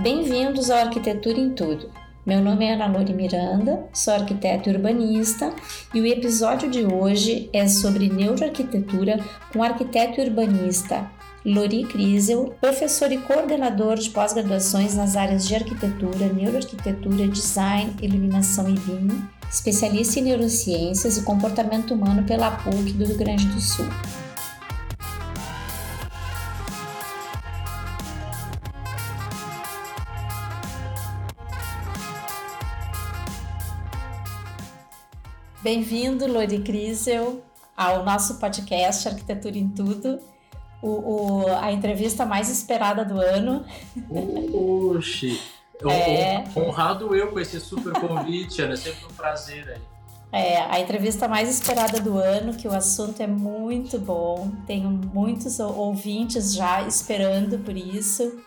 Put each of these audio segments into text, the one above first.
Bem-vindos ao Arquitetura em Tudo. Meu nome é Ana Lore Miranda, sou arquiteta e urbanista e o episódio de hoje é sobre neuroarquitetura com arquiteto e urbanista Lori Kriesel, professor e coordenador de pós-graduações nas áreas de arquitetura, neuroarquitetura, design, iluminação e BIM, especialista em neurociências e comportamento humano pela PUC do Rio Grande do Sul. Bem-vindo, Lori Crisel, ao nosso podcast Arquitetura em Tudo, o, o, a entrevista mais esperada do ano. Oxi! É... Honrado eu com esse super convite, Ana, é sempre um prazer aí. É, a entrevista mais esperada do ano, que o assunto é muito bom, tenho muitos ouvintes já esperando por isso,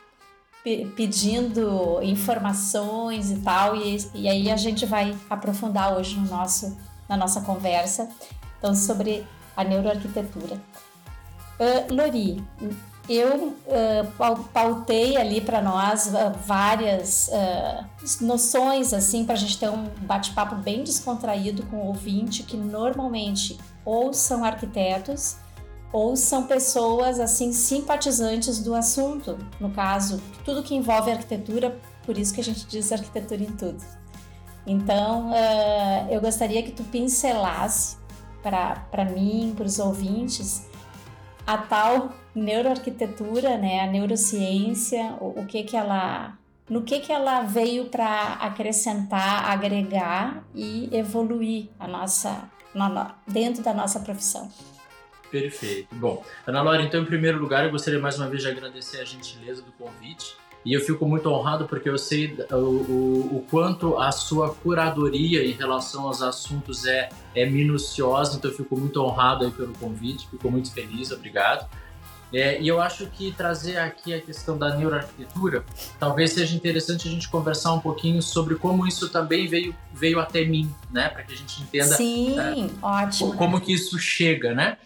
pedindo informações e tal, e, e aí a gente vai aprofundar hoje no nosso na nossa conversa, então sobre a neuroarquitetura. Uh, Lori, eu uh, pautei ali para nós uh, várias uh, noções assim para a gente ter um bate-papo bem descontraído com o ouvinte que normalmente ou são arquitetos ou são pessoas assim simpatizantes do assunto. No caso, tudo que envolve arquitetura, por isso que a gente diz arquitetura em tudo. Então, uh, eu gostaria que tu pincelasse para mim, para os ouvintes, a tal neuroarquitetura, né, a neurociência, o, o que que ela, no que que ela veio para acrescentar, agregar e evoluir a nossa, dentro da nossa profissão. Perfeito. Bom, Ana Laura, então, em primeiro lugar, eu gostaria mais uma vez de agradecer a gentileza do convite. E eu fico muito honrado porque eu sei o, o, o, quanto a sua curadoria em relação aos assuntos é, é minuciosa, então eu fico muito honrado aí pelo convite, fico muito feliz, obrigado. É, e eu acho que trazer aqui a questão da neuroarquitetura talvez seja interessante a gente conversar um pouquinho sobre como isso também veio, veio até mim, né? Para que a gente entenda Sim, é, ótimo. como que isso chega, né?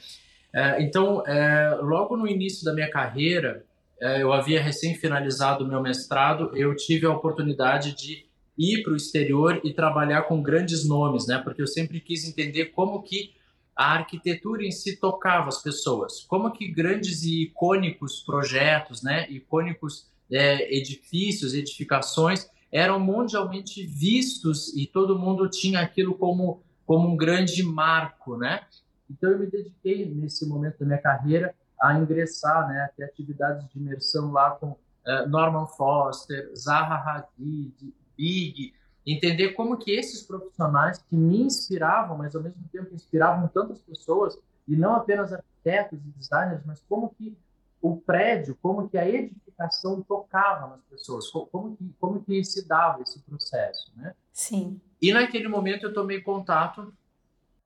É, então, é, logo no início da minha carreira, eu havia recém finalizado o meu mestrado, eu tive a oportunidade de ir para o exterior e trabalhar com grandes nomes, né? Porque eu sempre quis entender como que a arquitetura em si tocava as pessoas, como que grandes e icônicos projetos, né? Icônicos é, edifícios, edificações eram mundialmente vistos e todo mundo tinha aquilo como como um grande marco, né? Então eu me dediquei nesse momento da minha carreira a ingressar, né, a ter atividades de imersão lá com uh, Norman Foster, Zaha Hadid, Big, entender como que esses profissionais que me inspiravam, mas ao mesmo tempo inspiravam tantas pessoas, e não apenas arquitetos e designers, mas como que o prédio, como que a edificação tocava nas pessoas, como que, como que se dava esse processo, né? Sim. E naquele momento eu tomei contato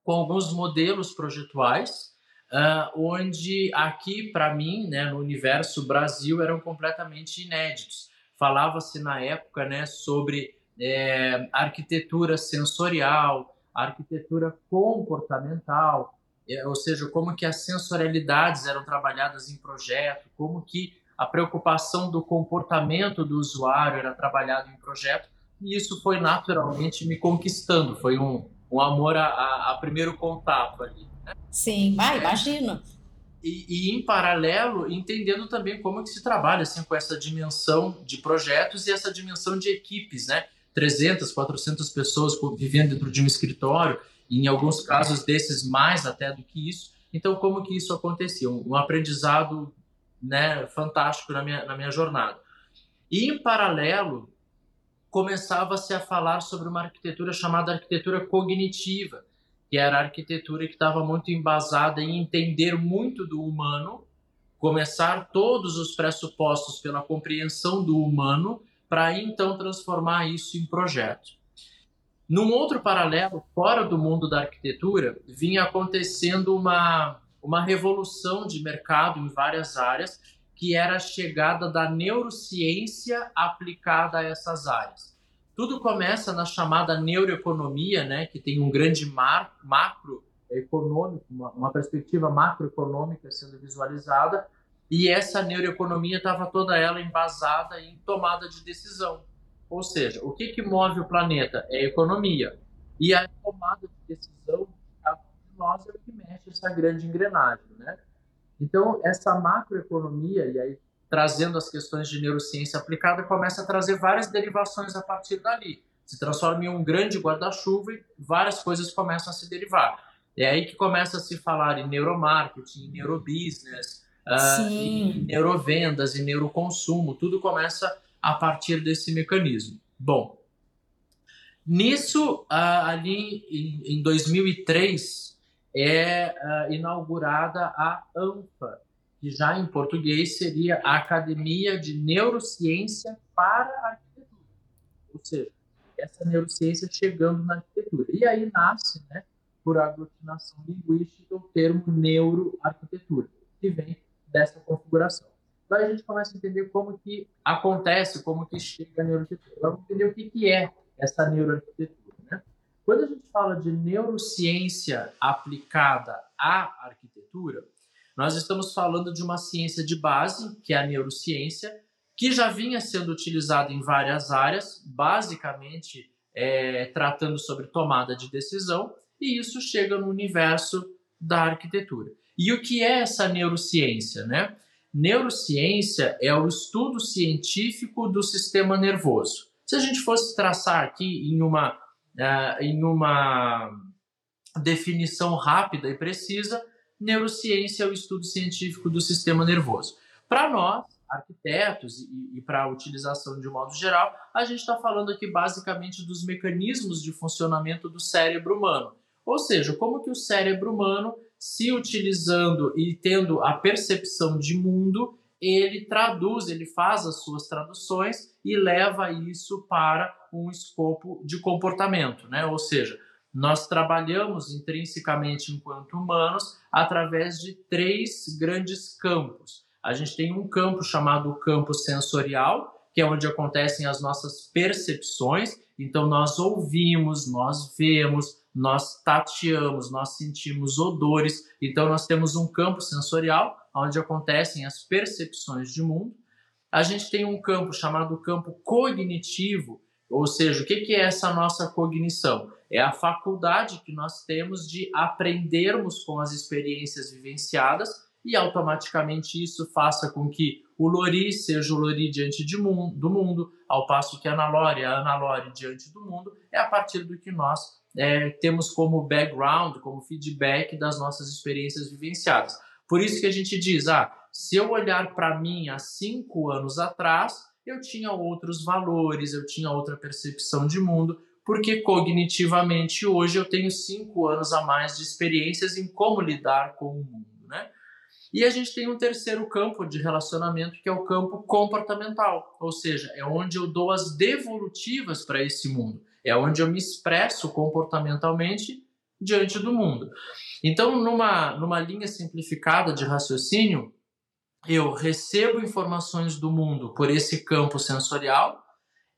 com alguns modelos projetuais uh, onde aqui, para mim, né, no universo Brasil, eram completamente inéditos. Falava-se na época né, sobre é, arquitetura sensorial, arquitetura comportamental, é, ou seja, como que as sensorialidades eram trabalhadas em projeto, como que a preocupação do comportamento do usuário era trabalhado em projeto, e isso foi naturalmente me conquistando, foi um, um amor a, a, a primeiro contato ali. Sim, vai, é. imagino. E, e, em paralelo, entendendo também como que se trabalha assim, com essa dimensão de projetos e essa dimensão de equipes, né? 300, 400 pessoas vivendo dentro de um escritório, e em alguns casos desses mais até do que isso. Então, como que isso acontecia? Um, um aprendizado né, fantástico na minha, na minha jornada. E, em paralelo, começava-se a falar sobre uma arquitetura chamada arquitetura cognitiva, que era a arquitetura que estava muito embasada em entender muito do humano, começar todos os pressupostos pela compreensão do humano, para então transformar isso em projeto. Num outro paralelo, fora do mundo da arquitetura, vinha acontecendo uma, uma revolução de mercado em várias áreas, que era a chegada da neurociência aplicada a essas áreas. Tudo começa na chamada neuroeconomia, né, que tem um grande mar, macro econômico, uma, uma perspectiva macroeconômica sendo visualizada, e essa neuroeconomia estava toda ela embasada em tomada de decisão. Ou seja, o que, que move o planeta? É a economia. E a tomada de decisão de nós é o que mexe essa grande engrenagem. Né? Então, essa macroeconomia, e aí trazendo as questões de neurociência aplicada, começa a trazer várias derivações a partir dali. Se transforma em um grande guarda-chuva e várias coisas começam a se derivar. É aí que começa a se falar em neuromarketing, em neurobusiness, uh, em neurovendas, em neuroconsumo. Tudo começa a partir desse mecanismo. Bom, nisso, uh, ali em, em 2003, é uh, inaugurada a ANFA, que já em português seria a Academia de Neurociência para Arquitetura. Ou seja, essa neurociência chegando na arquitetura. E aí nasce, né, por aglutinação linguística, o termo neuroarquitetura, que vem dessa configuração. Daí a gente começa a entender como que acontece, como que chega a neuroarquitetura. Vamos entender o que, que é essa neuroarquitetura. Né? Quando a gente fala de neurociência aplicada à arquitetura, nós estamos falando de uma ciência de base, que é a neurociência, que já vinha sendo utilizada em várias áreas, basicamente é, tratando sobre tomada de decisão, e isso chega no universo da arquitetura. E o que é essa neurociência? Né? Neurociência é o estudo científico do sistema nervoso. Se a gente fosse traçar aqui em uma, uh, em uma definição rápida e precisa, neurociência é o estudo científico do sistema nervoso. Para nós, arquitetos, e, e para a utilização de um modo geral, a gente está falando aqui basicamente dos mecanismos de funcionamento do cérebro humano. Ou seja, como que o cérebro humano, se utilizando e tendo a percepção de mundo, ele traduz, ele faz as suas traduções e leva isso para um escopo de comportamento, né? Ou seja, nós trabalhamos intrinsecamente enquanto humanos através de três grandes campos. A gente tem um campo chamado campo sensorial, que é onde acontecem as nossas percepções. Então, nós ouvimos, nós vemos, nós tateamos, nós sentimos odores. Então, nós temos um campo sensorial, onde acontecem as percepções de mundo. A gente tem um campo chamado campo cognitivo, ou seja, o que é essa nossa cognição? É a faculdade que nós temos de aprendermos com as experiências vivenciadas e automaticamente isso faça com que o Lori seja o Lori diante mundo, do mundo, ao passo que a Ana Lore é a Ana Lore diante do mundo, é a partir do que nós é, temos como background, como feedback das nossas experiências vivenciadas. Por isso que a gente diz, ah, se eu olhar para mim há cinco anos atrás, eu tinha outros valores, eu tinha outra percepção de mundo, porque cognitivamente hoje eu tenho cinco anos a mais de experiências em como lidar com o mundo, né? E a gente tem um terceiro campo de relacionamento que é o campo comportamental, ou seja, é onde eu dou as devolutivas para esse mundo, é onde eu me expresso comportamentalmente diante do mundo. Então, numa, numa linha simplificada de raciocínio, eu recebo informações do mundo por esse campo sensorial,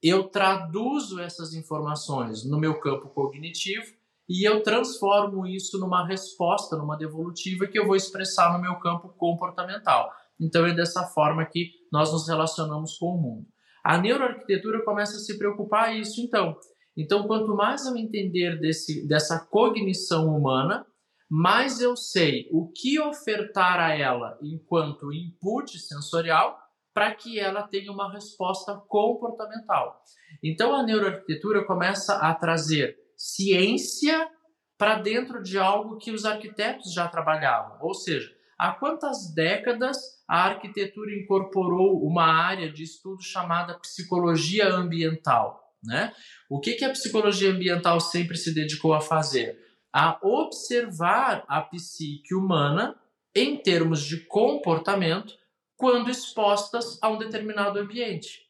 eu traduzo essas informações no meu campo cognitivo e eu transformo isso numa resposta, numa devolutiva que eu vou expressar no meu campo comportamental. Então é dessa forma que nós nos relacionamos com o mundo. A neuroarquitetura começa a se preocupar isso então. Então, quanto mais eu entender desse, dessa cognição humana, mais eu sei o que ofertar a ela enquanto input sensorial para que ela tenha uma resposta comportamental. Então a neuroarquitetura começa a trazer ciência para dentro de algo que os arquitetos já trabalhavam, ou seja, há quantas décadas a arquitetura incorporou uma área de estudo chamada psicologia ambiental, né? O que, que a psicologia ambiental sempre se dedicou a fazer? A observar a psique humana em termos de comportamento quando expostas a um determinado ambiente.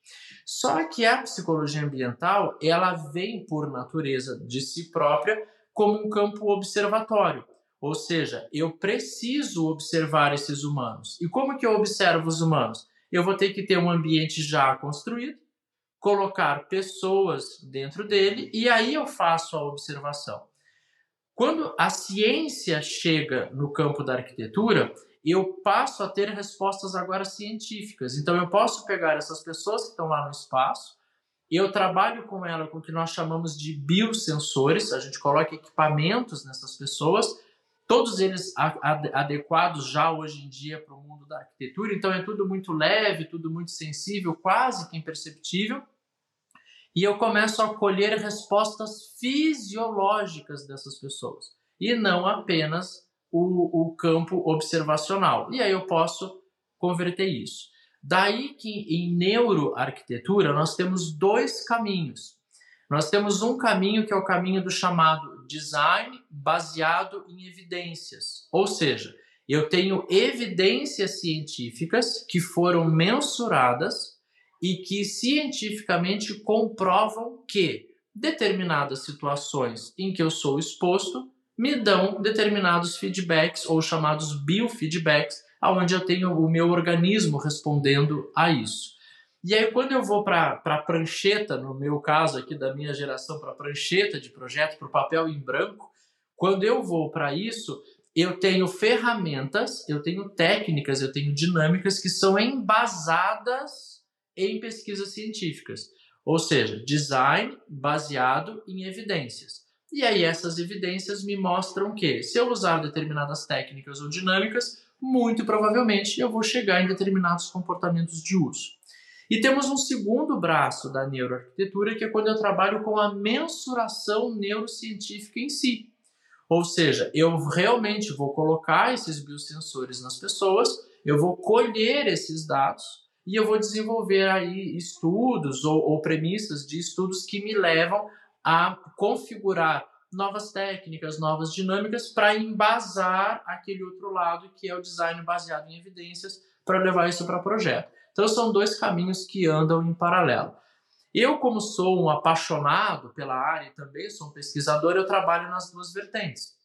Só que a psicologia ambiental, ela vem por natureza de si própria como um campo observatório. Ou seja, eu preciso observar esses humanos. E como que eu observo os humanos? Eu vou ter que ter um ambiente já construído, colocar pessoas dentro dele e aí eu faço a observação. Quando a ciência chega no campo da arquitetura, eu passo a ter respostas agora científicas. Então, eu posso pegar essas pessoas que estão lá no espaço, eu trabalho com ela com o que nós chamamos de biosensores, a gente coloca equipamentos nessas pessoas, todos eles adequados já hoje em dia para o mundo da arquitetura, então é tudo muito leve, tudo muito sensível, quase que imperceptível. E eu começo a colher respostas fisiológicas dessas pessoas, e não apenas o, o campo observacional. E aí eu posso converter isso. Daí que em neuroarquitetura nós temos dois caminhos. Nós temos um caminho que é o caminho do chamado design baseado em evidências. Ou seja, eu tenho evidências científicas que foram mensuradas e que cientificamente comprovam que determinadas situações em que eu sou exposto me dão determinados feedbacks ou chamados biofeedbacks, aonde eu tenho o meu organismo respondendo a isso. E aí, quando eu vou para a prancheta, no meu caso aqui da minha geração, para a prancheta de projeto, para o papel em branco, quando eu vou para isso, eu tenho ferramentas, eu tenho técnicas, eu tenho dinâmicas que são embasadas em pesquisas científicas. Ou seja, design baseado em evidências. E aí essas evidências me mostram que se eu usar determinadas técnicas ou dinâmicas, muito provavelmente eu vou chegar em determinados comportamentos de uso. E temos um segundo braço da neuroarquitetura, que é quando eu trabalho com a mensuração neurocientífica em si. Ou seja, eu realmente vou colocar esses biosensores nas pessoas, eu vou colher esses dados e eu vou desenvolver aí estudos ou, ou premissas de estudos que me levam a configurar novas técnicas, novas dinâmicas para embasar aquele outro lado que é o design baseado em evidências para levar isso para projeto. Então são dois caminhos que andam em paralelo. Eu, como sou um apaixonado pela área e também sou um pesquisador, eu trabalho nas duas vertentes.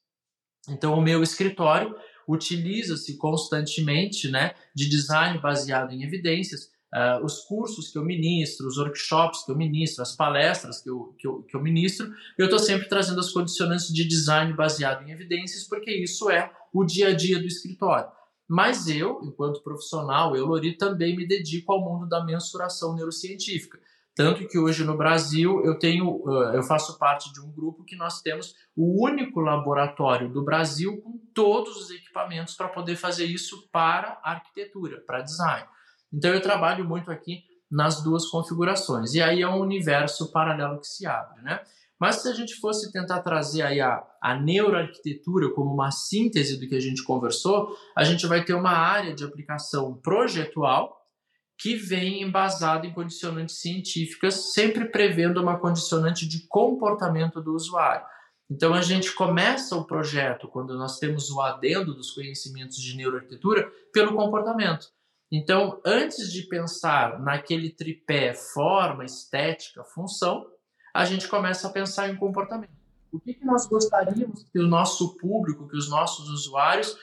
Então o meu escritório utiliza-se constantemente né, de design baseado em evidências, uh, os cursos que eu ministro, os workshops que eu ministro, as palestras que eu, que eu, que eu ministro, eu estou sempre trazendo as condicionantes de design baseado em evidências, porque isso é o dia a dia do escritório. Mas eu, enquanto profissional, eu, Lori, também me dedico ao mundo da mensuração neurocientífica. Tanto que hoje no Brasil eu tenho, eu faço parte de um grupo que nós temos o único laboratório do Brasil com todos os equipamentos para poder fazer isso para arquitetura, para design. Então eu trabalho muito aqui nas duas configurações. E aí é um universo paralelo que se abre, né? Mas se a gente fosse tentar trazer aí a, a neuroarquitetura como uma síntese do que a gente conversou, a gente vai ter uma área de aplicação projetual que vem embasada em condicionantes científicas, sempre prevendo uma condicionante de comportamento do usuário. Então a gente começa o projeto, quando nós temos o adendo dos conhecimentos de neuroarquitetura, pelo comportamento. Então, antes de pensar naquele tripé forma, estética, função, a gente começa a pensar em comportamento. O que, que nós gostaríamos que o nosso público, que os nossos usuários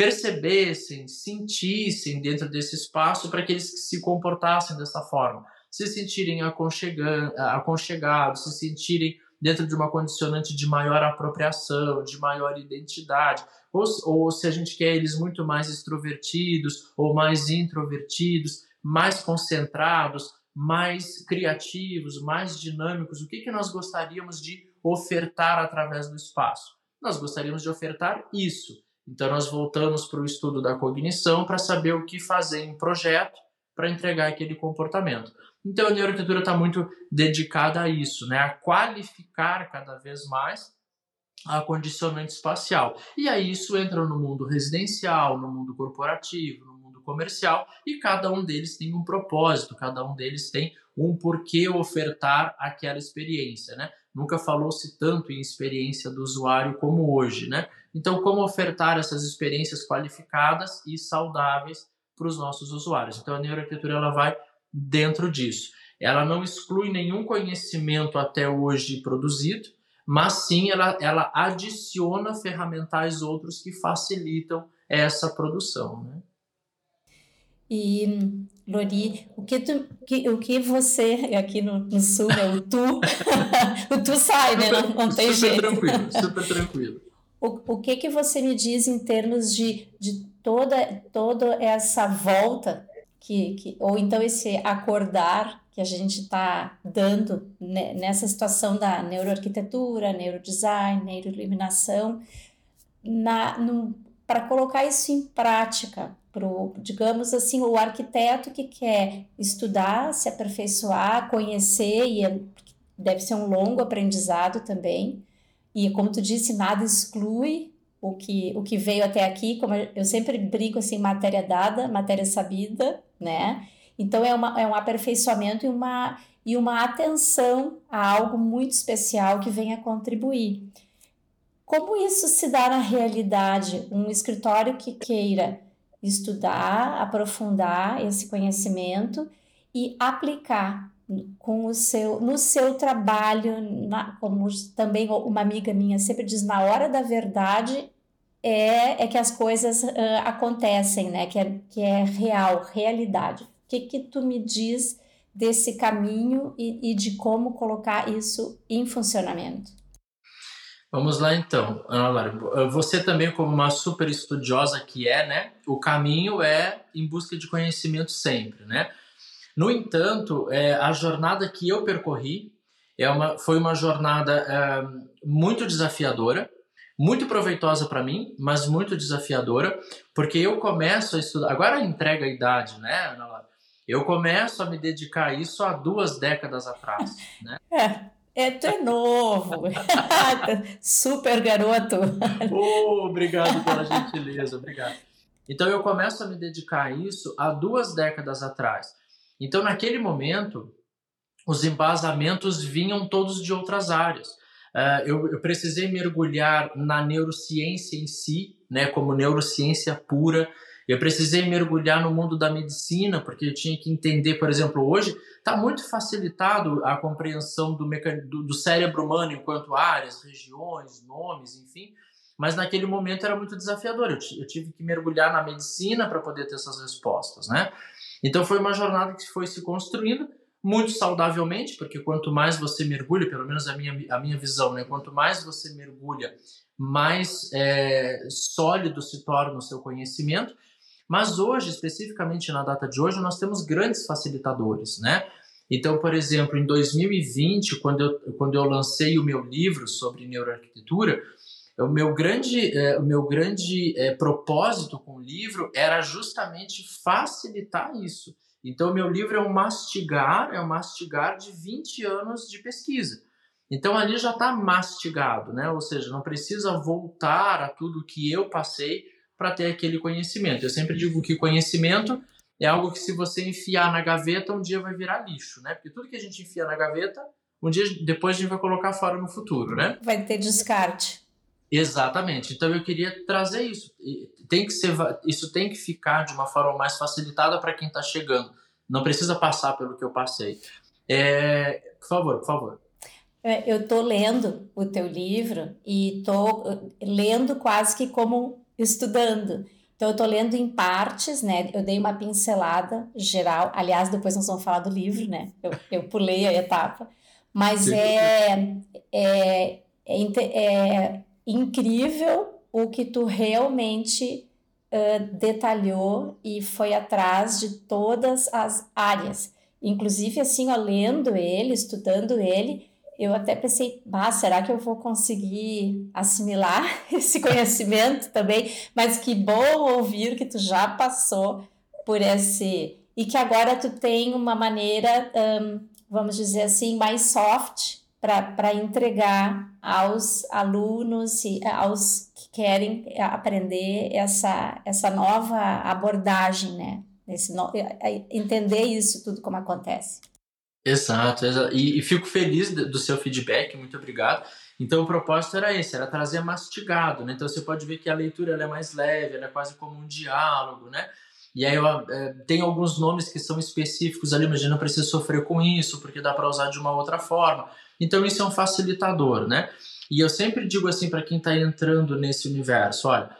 percebessem, sentissem dentro desse espaço para que eles se comportassem dessa forma? Se sentirem aconchegados, se sentirem dentro de uma condicionante de maior apropriação, de maior identidade, ou, ou se a gente quer eles muito mais extrovertidos ou mais introvertidos, mais concentrados, mais criativos, mais dinâmicos, o que, que nós gostaríamos de ofertar através do espaço? Nós gostaríamos de ofertar isso. Então, nós voltamos para o estudo da cognição para saber o que fazer em projeto para entregar aquele comportamento. Então, a neuroarquitetura está muito dedicada a isso, né? a qualificar cada vez mais a condicionante espacial. E aí isso entra no mundo residencial, no mundo corporativo, no mundo comercial, e cada um deles tem um propósito, cada um deles tem um porquê ofertar aquela experiência, né? Nunca falou-se tanto em experiência do usuário como hoje, né? Então, como ofertar essas experiências qualificadas e saudáveis para os nossos usuários? Então, a neuroarquitetura ela vai dentro disso. Ela não exclui nenhum conhecimento até hoje produzido, mas sim ela, ela adiciona ferramentais outros que facilitam essa produção. Né? E, Lori, o que, tu, que, o que você, aqui no, no sul, é o tu, o tu sai, né? Não, não tem super jeito. tranquilo, super tranquilo. O, o que, que você me diz em termos de, de toda, toda essa volta que, que, ou então esse acordar que a gente está dando nessa situação da neuroarquitetura, neurodesign, neuroiluminação, para colocar isso em prática, pro, digamos assim, o arquiteto que quer estudar, se aperfeiçoar, conhecer, e é, deve ser um longo aprendizado também, e como tu disse, nada exclui o que, o que veio até aqui, como eu sempre brinco assim, matéria dada, matéria sabida, né? Então é, uma, é um aperfeiçoamento e uma, e uma atenção a algo muito especial que venha contribuir. Como isso se dá na realidade? Um escritório que queira estudar, aprofundar esse conhecimento e aplicar com o seu, no seu trabalho, na, como também uma amiga minha sempre diz, na hora da verdade é, é que as coisas uh, acontecem, né? Que é, que é real, realidade. O que, que tu me diz desse caminho e, e de como colocar isso em funcionamento? Vamos lá então, Ana Lara. Você também, como uma super estudiosa que é, né? O caminho é em busca de conhecimento sempre, né? No entanto, é, a jornada que eu percorri é uma, foi uma jornada é, muito desafiadora, muito proveitosa para mim, mas muito desafiadora, porque eu começo a estudar. Agora entrega a idade, né, Ana Lara? Eu começo a me dedicar a isso há duas décadas atrás, né? É. É, tu é novo. Super garoto. Oh, obrigado pela gentileza, obrigado. Então eu começo a me dedicar a isso há duas décadas atrás. Então naquele momento os embasamentos vinham todos de outras áreas. Uh, eu, eu, precisei mergulhar na neurociência em si, né, como neurociência pura. Eu precisei mergulhar no mundo da medicina, porque eu tinha que entender, por exemplo, hoje está muito facilitado a compreensão do, do, cérebro humano enquanto áreas, regiões, nomes, enfim. Mas naquele momento era muito desafiador. Eu, eu tive que mergulhar na medicina para poder ter essas respostas, né? Então foi uma jornada que foi se construindo muito saudavelmente, porque quanto mais você mergulha, pelo menos a minha, a minha visão, né? Quanto mais você mergulha, mais é, sólido se torna o seu conhecimento. Mas hoje, especificamente na data de hoje, nós temos grandes facilitadores, né? Então, por exemplo, em 2020, quando eu, quando eu lancei o meu livro sobre neuroarquitetura, o meu grande, é, o meu grande é, propósito com o livro era justamente facilitar isso. Então, meu livro é um mastigar, é um mastigar de 20 anos de pesquisa. Então, ali já está mastigado, né? Ou seja, não precisa voltar a tudo que eu passei para ter aquele conhecimento. Eu sempre digo que conhecimento é algo que se você enfiar na gaveta, um dia vai virar lixo, né? Porque tudo que a gente enfia na gaveta, um dia depois a gente vai colocar fora no futuro, né? Vai ter descarte. Exatamente. Então eu queria trazer isso. Tem que ser, isso tem que ficar de uma forma mais facilitada para quem está chegando. Não precisa passar pelo que eu passei. É, por favor, por favor. É, eu estou lendo o teu livro e estou lendo quase que como estudando. Então, eu estou lendo em partes, né? Eu dei uma pincelada geral. Aliás, depois nós vamos falar do livro, né? Eu, eu pulei a etapa. Mas é, é, é, é, incrível o que tu realmente uh, detalhou e foi atrás de todas as áreas. Inclusive, assim, ó, lendo ele, estudando ele, eu até pensei, ah, será que eu vou conseguir assimilar esse conhecimento também? Mas que bom ouvir que tu já passou por esse e que agora tu tem uma maneira, um, vamos dizer assim, mais soft para entregar aos alunos e aos que querem aprender essa, essa nova abordagem, né? Esse no, entender isso tudo como acontece. Exato, exato. E, e, fico feliz do seu feedback, muito obrigado. Então o propósito era esse, era trazer mastigado, né? Então você pode ver que a leitura é mais leve, ela é quase como um diálogo, né? E aí eu, é, tem alguns nomes que são específicos ali, mas não precisa sofrer com isso, porque dá para usar de uma outra forma. Então isso é um facilitador, né? E eu sempre digo assim para quem está entrando nesse universo, olha,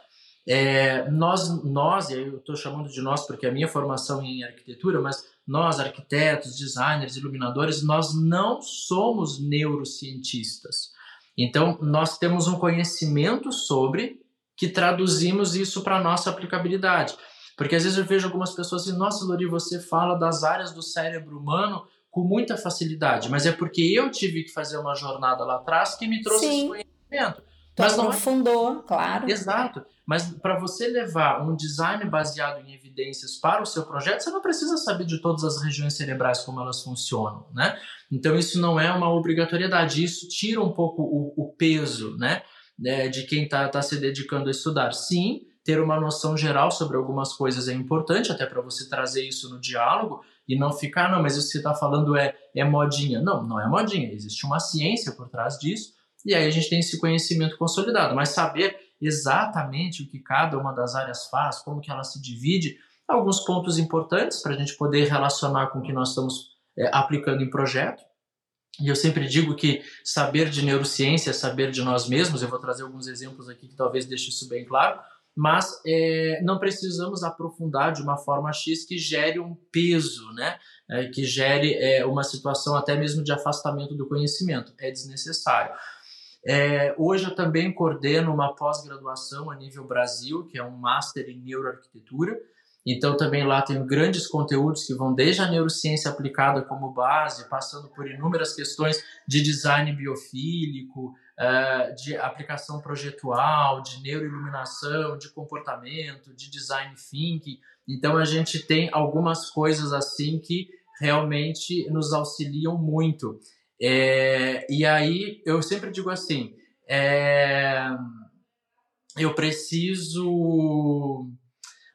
é, nós, nós, e eu estou chamando de nós porque a minha formação é em arquitetura, mas nós, arquitetos, designers, iluminadores, nós não somos neurocientistas. Então, nós temos um conhecimento sobre que traduzimos isso para nossa aplicabilidade. Porque às vezes eu vejo algumas pessoas assim, nossa, Lori, você fala das áreas do cérebro humano com muita facilidade, mas é porque eu tive que fazer uma jornada lá atrás que me trouxe Sim. esse conhecimento. Tu mas aprofundou, é... claro. Exato. Mas para você levar um design baseado em evidências para o seu projeto, você não precisa saber de todas as regiões cerebrais como elas funcionam, né? Então isso não é uma obrigatoriedade. Isso tira um pouco o, o peso, né? É, de quem está tá se dedicando a estudar. Sim, ter uma noção geral sobre algumas coisas é importante, até para você trazer isso no diálogo e não ficar, não, mas isso que você está falando é, é modinha. Não, não é modinha. Existe uma ciência por trás disso e aí a gente tem esse conhecimento consolidado. Mas saber exatamente o que cada uma das áreas faz, como que ela se divide, alguns pontos importantes para a gente poder relacionar com o que nós estamos é, aplicando em projeto. E eu sempre digo que saber de neurociência é saber de nós mesmos. Eu vou trazer alguns exemplos aqui que talvez deixe isso bem claro. Mas é, não precisamos aprofundar de uma forma X que gere um peso, né? É, que gere é, uma situação até mesmo de afastamento do conhecimento. É desnecessário. É, hoje eu também coordeno uma pós-graduação a nível Brasil, que é um Master em Neuroarquitetura. Então também lá tem grandes conteúdos que vão desde a neurociência aplicada como base, passando por inúmeras questões de design biofílico, uh, de aplicação projetual, de neuroiluminação, de comportamento, de design thinking. Então a gente tem algumas coisas assim que realmente nos auxiliam muito. É, e aí eu sempre digo assim, é, eu preciso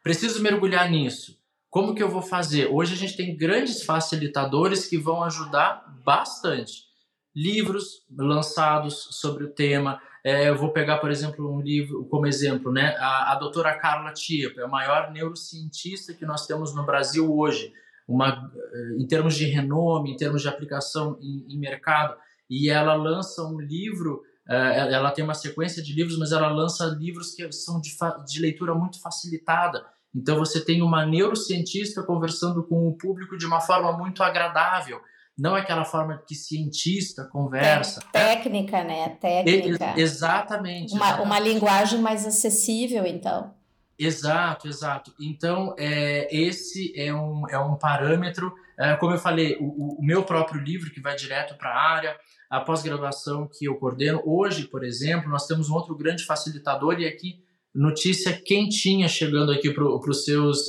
preciso mergulhar nisso. Como que eu vou fazer? Hoje a gente tem grandes facilitadores que vão ajudar bastante. Livros lançados sobre o tema. É, eu vou pegar, por exemplo, um livro como exemplo, né? A, a doutora Carla é a maior neurocientista que nós temos no Brasil hoje uma, eh, em termos de renome, em termos de aplicação em, em mercado, e ela lança um livro, uh, ela tem uma sequência de livros, mas ela lança livros que são de, de leitura muito facilitada. Então você tem uma neurocientista conversando com o público de uma forma muito agradável. Não é aquela forma que cientista conversa. É, técnica, né? Técnica. exatamente. Uma, exatamente. uma linguagem mais acessível, então. Exato, exato. Então, é, esse é um, é um parâmetro. É, como eu falei, o, o, meu próprio livro, que vai direto para a área, a pós-graduação que eu coordeno. Hoje, por exemplo, nós temos um outro grande facilitador, e aqui, notícia quentinha chegando aqui para o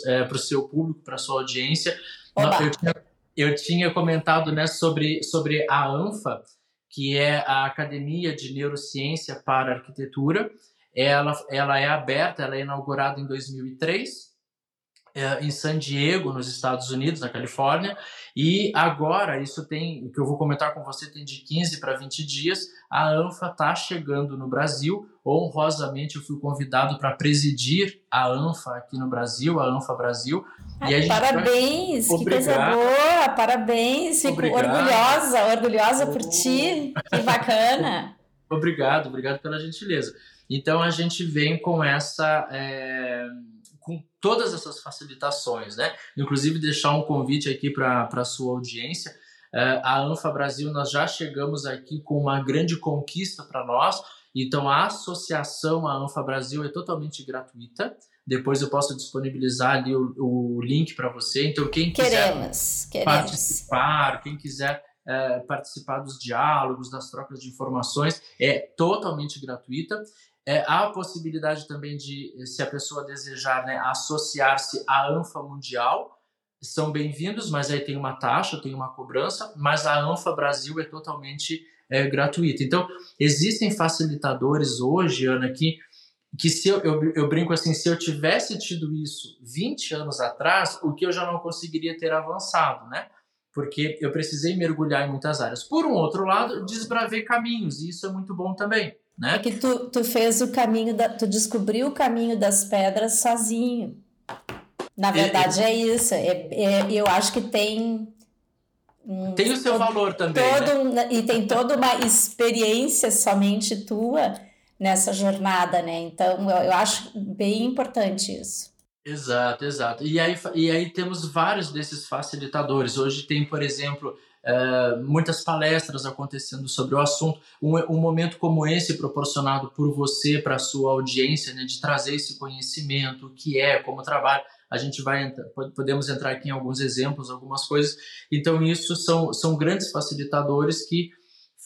é, seu público, para a sua audiência. Eu tinha, eu tinha, comentado né, sobre, sobre a ANFA, que é a Academia de Neurociência para Arquitetura ela, ela é aberta, ela é inaugurada em 2003 é, em San Diego, nos Estados Unidos, na Califórnia, e agora isso tem, o que eu vou comentar com você, tem de 15 para 20 dias, a ANFA está chegando no Brasil, honrosamente eu fui convidado para presidir a ANFA aqui no Brasil, a ANFA Brasil. Ah, parabéns, vai... que coisa boa, parabéns, fico Obrigado. orgulhosa, orgulhosa oh. por ti, que bacana. obrigado, obrigado pela gentileza. Então a gente vem com essa. É, com todas essas facilitações, né? Inclusive deixar um convite aqui para a sua audiência. É, a ANFA Brasil, nós já chegamos aqui com uma grande conquista para nós. Então a associação à ANFA Brasil é totalmente gratuita. Depois eu posso disponibilizar ali o, o link para você. Então quem quiser queremos, queremos. participar, quem quiser é, participar dos diálogos, das trocas de informações, é totalmente gratuita. É, há a possibilidade também de, se a pessoa desejar, né, associar-se à ANFA Mundial, são bem-vindos, mas aí tem uma taxa, tem uma cobrança, mas a ANFA Brasil é totalmente é, gratuita. Então, existem facilitadores hoje, Ana, que, que se eu, eu, eu brinco assim, se eu tivesse tido isso 20 anos atrás, o que eu já não conseguiria ter avançado, né? Porque eu precisei mergulhar em muitas áreas. Por um outro lado, desbravei caminhos, e isso é muito bom também. Né? É que tu, tu fez o caminho, da, tu descobriu o caminho das pedras sozinho. Na verdade, é, é isso. É, é, eu acho que tem. Um, tem o seu todo, valor também. Todo, né? E tem toda uma experiência somente tua nessa jornada, né? Então, eu, eu acho bem importante isso. Exato, exato. E aí, e aí temos vários desses facilitadores. Hoje tem, por exemplo, uh, muitas palestras acontecendo sobre o assunto. Um, um momento como esse, proporcionado por você para a sua audiência, né, de trazer esse conhecimento, o que é, como trabalha. A gente vai podemos entrar aqui em alguns exemplos, algumas coisas. Então, isso são, são grandes facilitadores que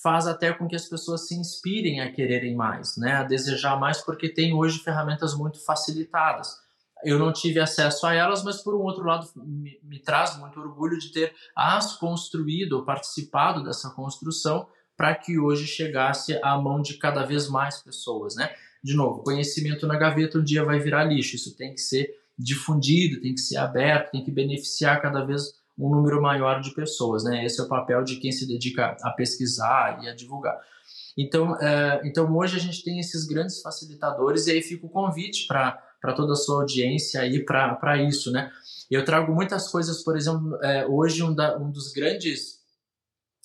faz até com que as pessoas se inspirem a quererem mais, né, a desejar mais, porque tem hoje ferramentas muito facilitadas. Eu não tive acesso a elas, mas por um outro lado me, me traz muito orgulho de ter as construído ou participado dessa construção para que hoje chegasse à mão de cada vez mais pessoas, né? De novo, conhecimento na gaveta um dia vai virar lixo. Isso tem que ser difundido, tem que ser aberto, tem que beneficiar cada vez um número maior de pessoas, né? Esse é o papel de quem se dedica a pesquisar e a divulgar. Então, é, então hoje a gente tem esses grandes facilitadores e aí fica o convite para toda a sua audiência aí para isso, né? Eu trago muitas coisas, por exemplo, é, hoje um, da, um dos grandes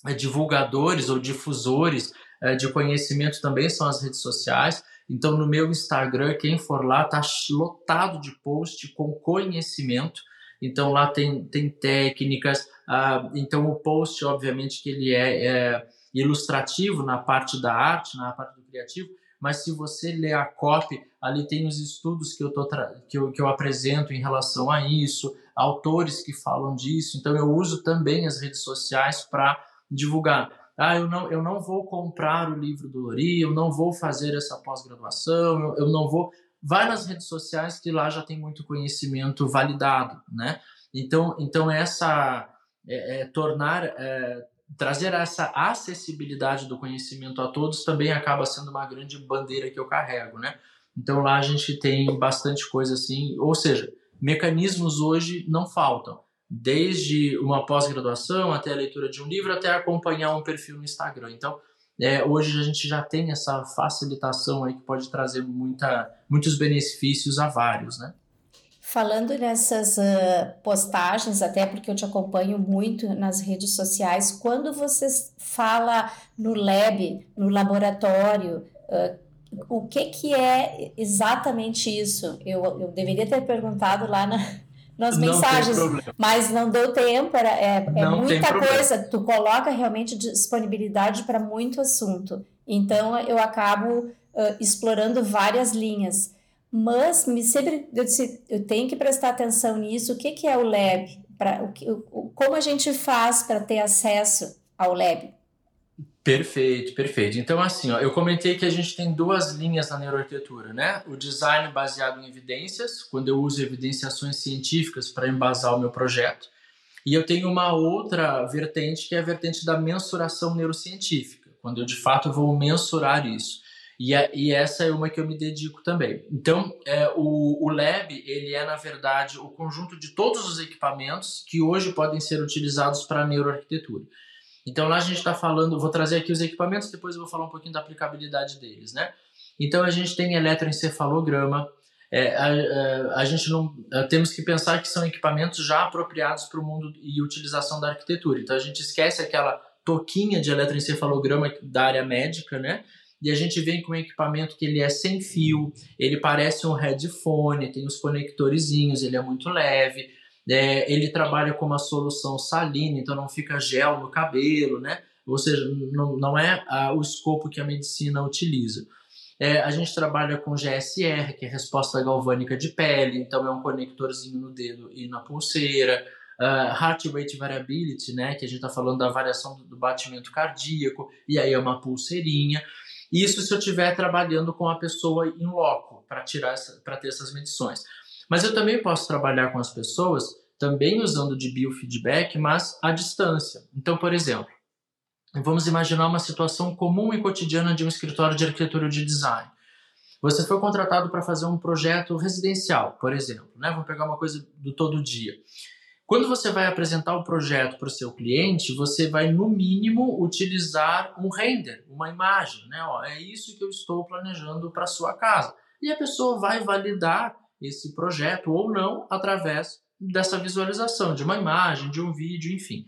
é, divulgadores ou difusores é, de conhecimento também são as redes sociais. Então, no meu Instagram, quem for lá, tá lotado de post com conhecimento. Então, lá tem, tem técnicas. Ah, então, o post, obviamente, que ele é, é ilustrativo na parte da arte, na parte do criativo, mas se você ler a copy, ali tem os estudos que eu, tô que eu, que eu apresento em relação a isso, autores que falam disso. Então, eu uso também as redes sociais para divulgar. Ah, eu não, eu não vou comprar o livro do Lori, eu não vou fazer essa pós-graduação, eu, eu não vou. Vai nas redes sociais que lá já tem muito conhecimento validado, né? Então, então essa é, é, tornar é, trazer essa acessibilidade do conhecimento a todos também acaba sendo uma grande bandeira que eu carrego, né? Então lá a gente tem bastante coisa assim, ou seja, mecanismos hoje não faltam, desde uma pós-graduação até a leitura de um livro até acompanhar um perfil no Instagram. Então é, hoje a gente já tem essa facilitação aí que pode trazer muita, muitos benefícios a vários, né? Falando nessas uh, postagens, até porque eu te acompanho muito nas redes sociais, quando você fala no lab, no laboratório, uh, o que, que é exatamente isso? Eu, eu deveria ter perguntado lá na, nas não mensagens, mas não deu tempo, era, é, é muita coisa, tu coloca realmente disponibilidade para muito assunto. Então eu acabo uh, explorando várias linhas. Mas me sempre eu disse, eu tenho que prestar atenção nisso. O que, que é o lab? Pra, o, o, como a gente faz para ter acesso ao lab? Perfeito, perfeito. Então, assim, ó, eu comentei que a gente tem duas linhas na neuroarquitetura, né? O design baseado em evidências, quando eu uso evidenciações científicas para embasar o meu projeto. E eu tenho uma outra vertente, que é a vertente da mensuração neurocientífica, quando eu de fato vou mensurar isso. E, a, e essa é uma que eu me dedico também. Então, é, o, o Lab, ele é, na verdade, o conjunto de todos os equipamentos que hoje podem ser utilizados para a neuroarquitetura. Então, lá a gente está falando, vou trazer aqui os equipamentos, depois eu vou falar um pouquinho da aplicabilidade deles, né? Então, a gente tem eletroencefalograma, é, a, a, a, gente não a, temos que pensar que são equipamentos já apropriados para o mundo e utilização da arquitetura. Então a gente esquece aquela toquinha de eletroencefalograma da área médica, né? E a gente vem com um equipamento que ele é sem fio, ele parece um headphone, tem os conectorzinhos, ele é muito leve, é, ele trabalha com uma solução salina, então não fica gel no cabelo, né? Ou seja, não, não é a, o escopo que a medicina utiliza. É, a gente trabalha com GSR, que é resposta galvânica de pele, então é um conectorzinho no dedo e na pulseira. Uh, heart rate variability, né, que a gente está falando da variação do, do batimento cardíaco, e aí é uma pulseirinha. Isso se eu estiver trabalhando com a pessoa em loco para tirar para ter essas medições. Mas eu também posso trabalhar com as pessoas também usando de biofeedback, mas à distância. Então, por exemplo, vamos imaginar uma situação comum e cotidiana de um escritório de arquitetura de design. Você foi contratado para fazer um projeto residencial, por exemplo, né? Vou pegar uma coisa do todo dia. Quando você vai apresentar o projeto para o seu cliente, você vai, no mínimo, utilizar um render, uma imagem. Né? Ó, é isso que eu estou planejando para sua casa. E a pessoa vai validar esse projeto ou não através dessa visualização, de uma imagem, de um vídeo, enfim.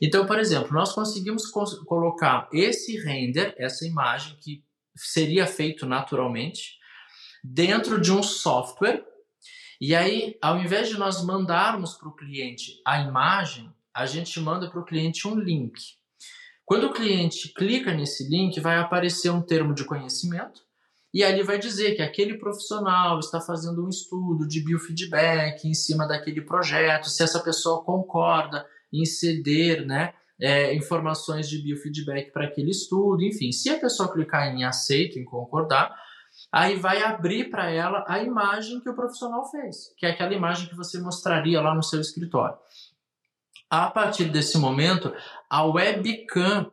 Então, por exemplo, nós conseguimos colocar esse render, essa imagem que seria feito naturalmente, dentro de um software e aí, ao invés de nós mandarmos para o cliente a imagem, a gente manda para o cliente um link. Quando o cliente clica nesse link, vai aparecer um termo de conhecimento e ali vai dizer que aquele profissional está fazendo um estudo de biofeedback em cima daquele projeto, se essa pessoa concorda em ceder né, é, informações de biofeedback para aquele estudo, enfim. Se a pessoa clicar em aceito, em concordar, aí vai abrir para ela a imagem que o profissional fez, que é aquela imagem que você mostraria lá no seu escritório. A partir desse momento, a webcam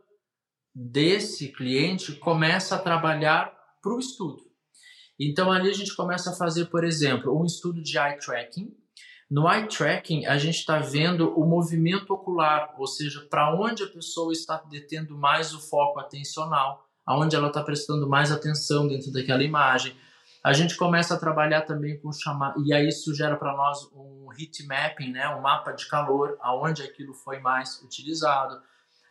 desse cliente começa a trabalhar para o estudo. Então ali a gente começa a fazer, por exemplo, um estudo de eye tracking. No eye tracking, a gente está vendo o movimento ocular, ou seja, para onde a pessoa está detendo mais o foco atencional aonde ela está prestando mais atenção dentro daquela imagem. A gente começa a trabalhar também com chamar e aí isso gera para nós um heat mapping, né, um mapa de calor, aonde aquilo foi mais utilizado.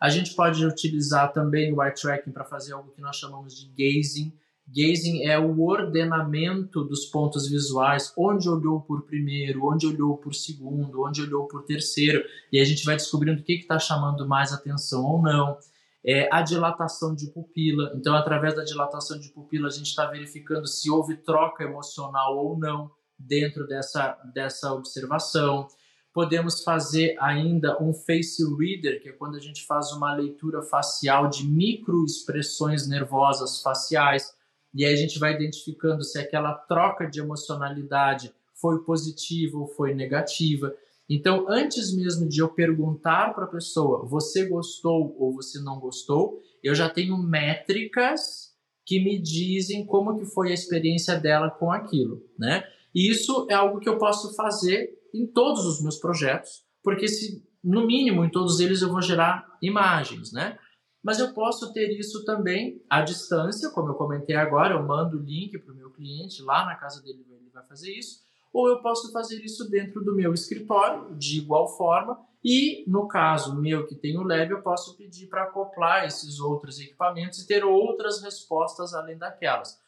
A gente pode utilizar também o eye tracking para fazer algo que nós chamamos de gazing. Gazing é o ordenamento dos pontos visuais, onde olhou por primeiro, onde olhou por segundo, onde olhou por terceiro, e a gente vai descobrindo o que está chamando mais atenção ou não é, a dilatação de pupila. Então, através da dilatação de pupila, a gente está verificando se houve troca emocional ou não dentro dessa, dessa observação. Podemos fazer ainda um face reader, que é quando a gente faz uma leitura facial de microexpressões nervosas faciais, e aí a gente vai identificando se aquela troca de emocionalidade foi positiva ou foi negativa. Então, antes mesmo de eu perguntar para a pessoa, você gostou ou você não gostou, eu já tenho métricas que me dizem como que foi a experiência dela com aquilo, né? E isso é algo que eu posso fazer em todos os meus projetos, porque se no mínimo em todos eles eu vou gerar imagens, né? Mas eu posso ter isso também à distância, como eu comentei agora, eu mando o link para o meu cliente lá na casa dele, ele vai fazer isso ou eu posso fazer isso dentro do meu escritório, de igual forma, e no caso meu que tem o Lab, eu posso pedir para acoplar esses outros equipamentos e ter outras respostas além daquelas.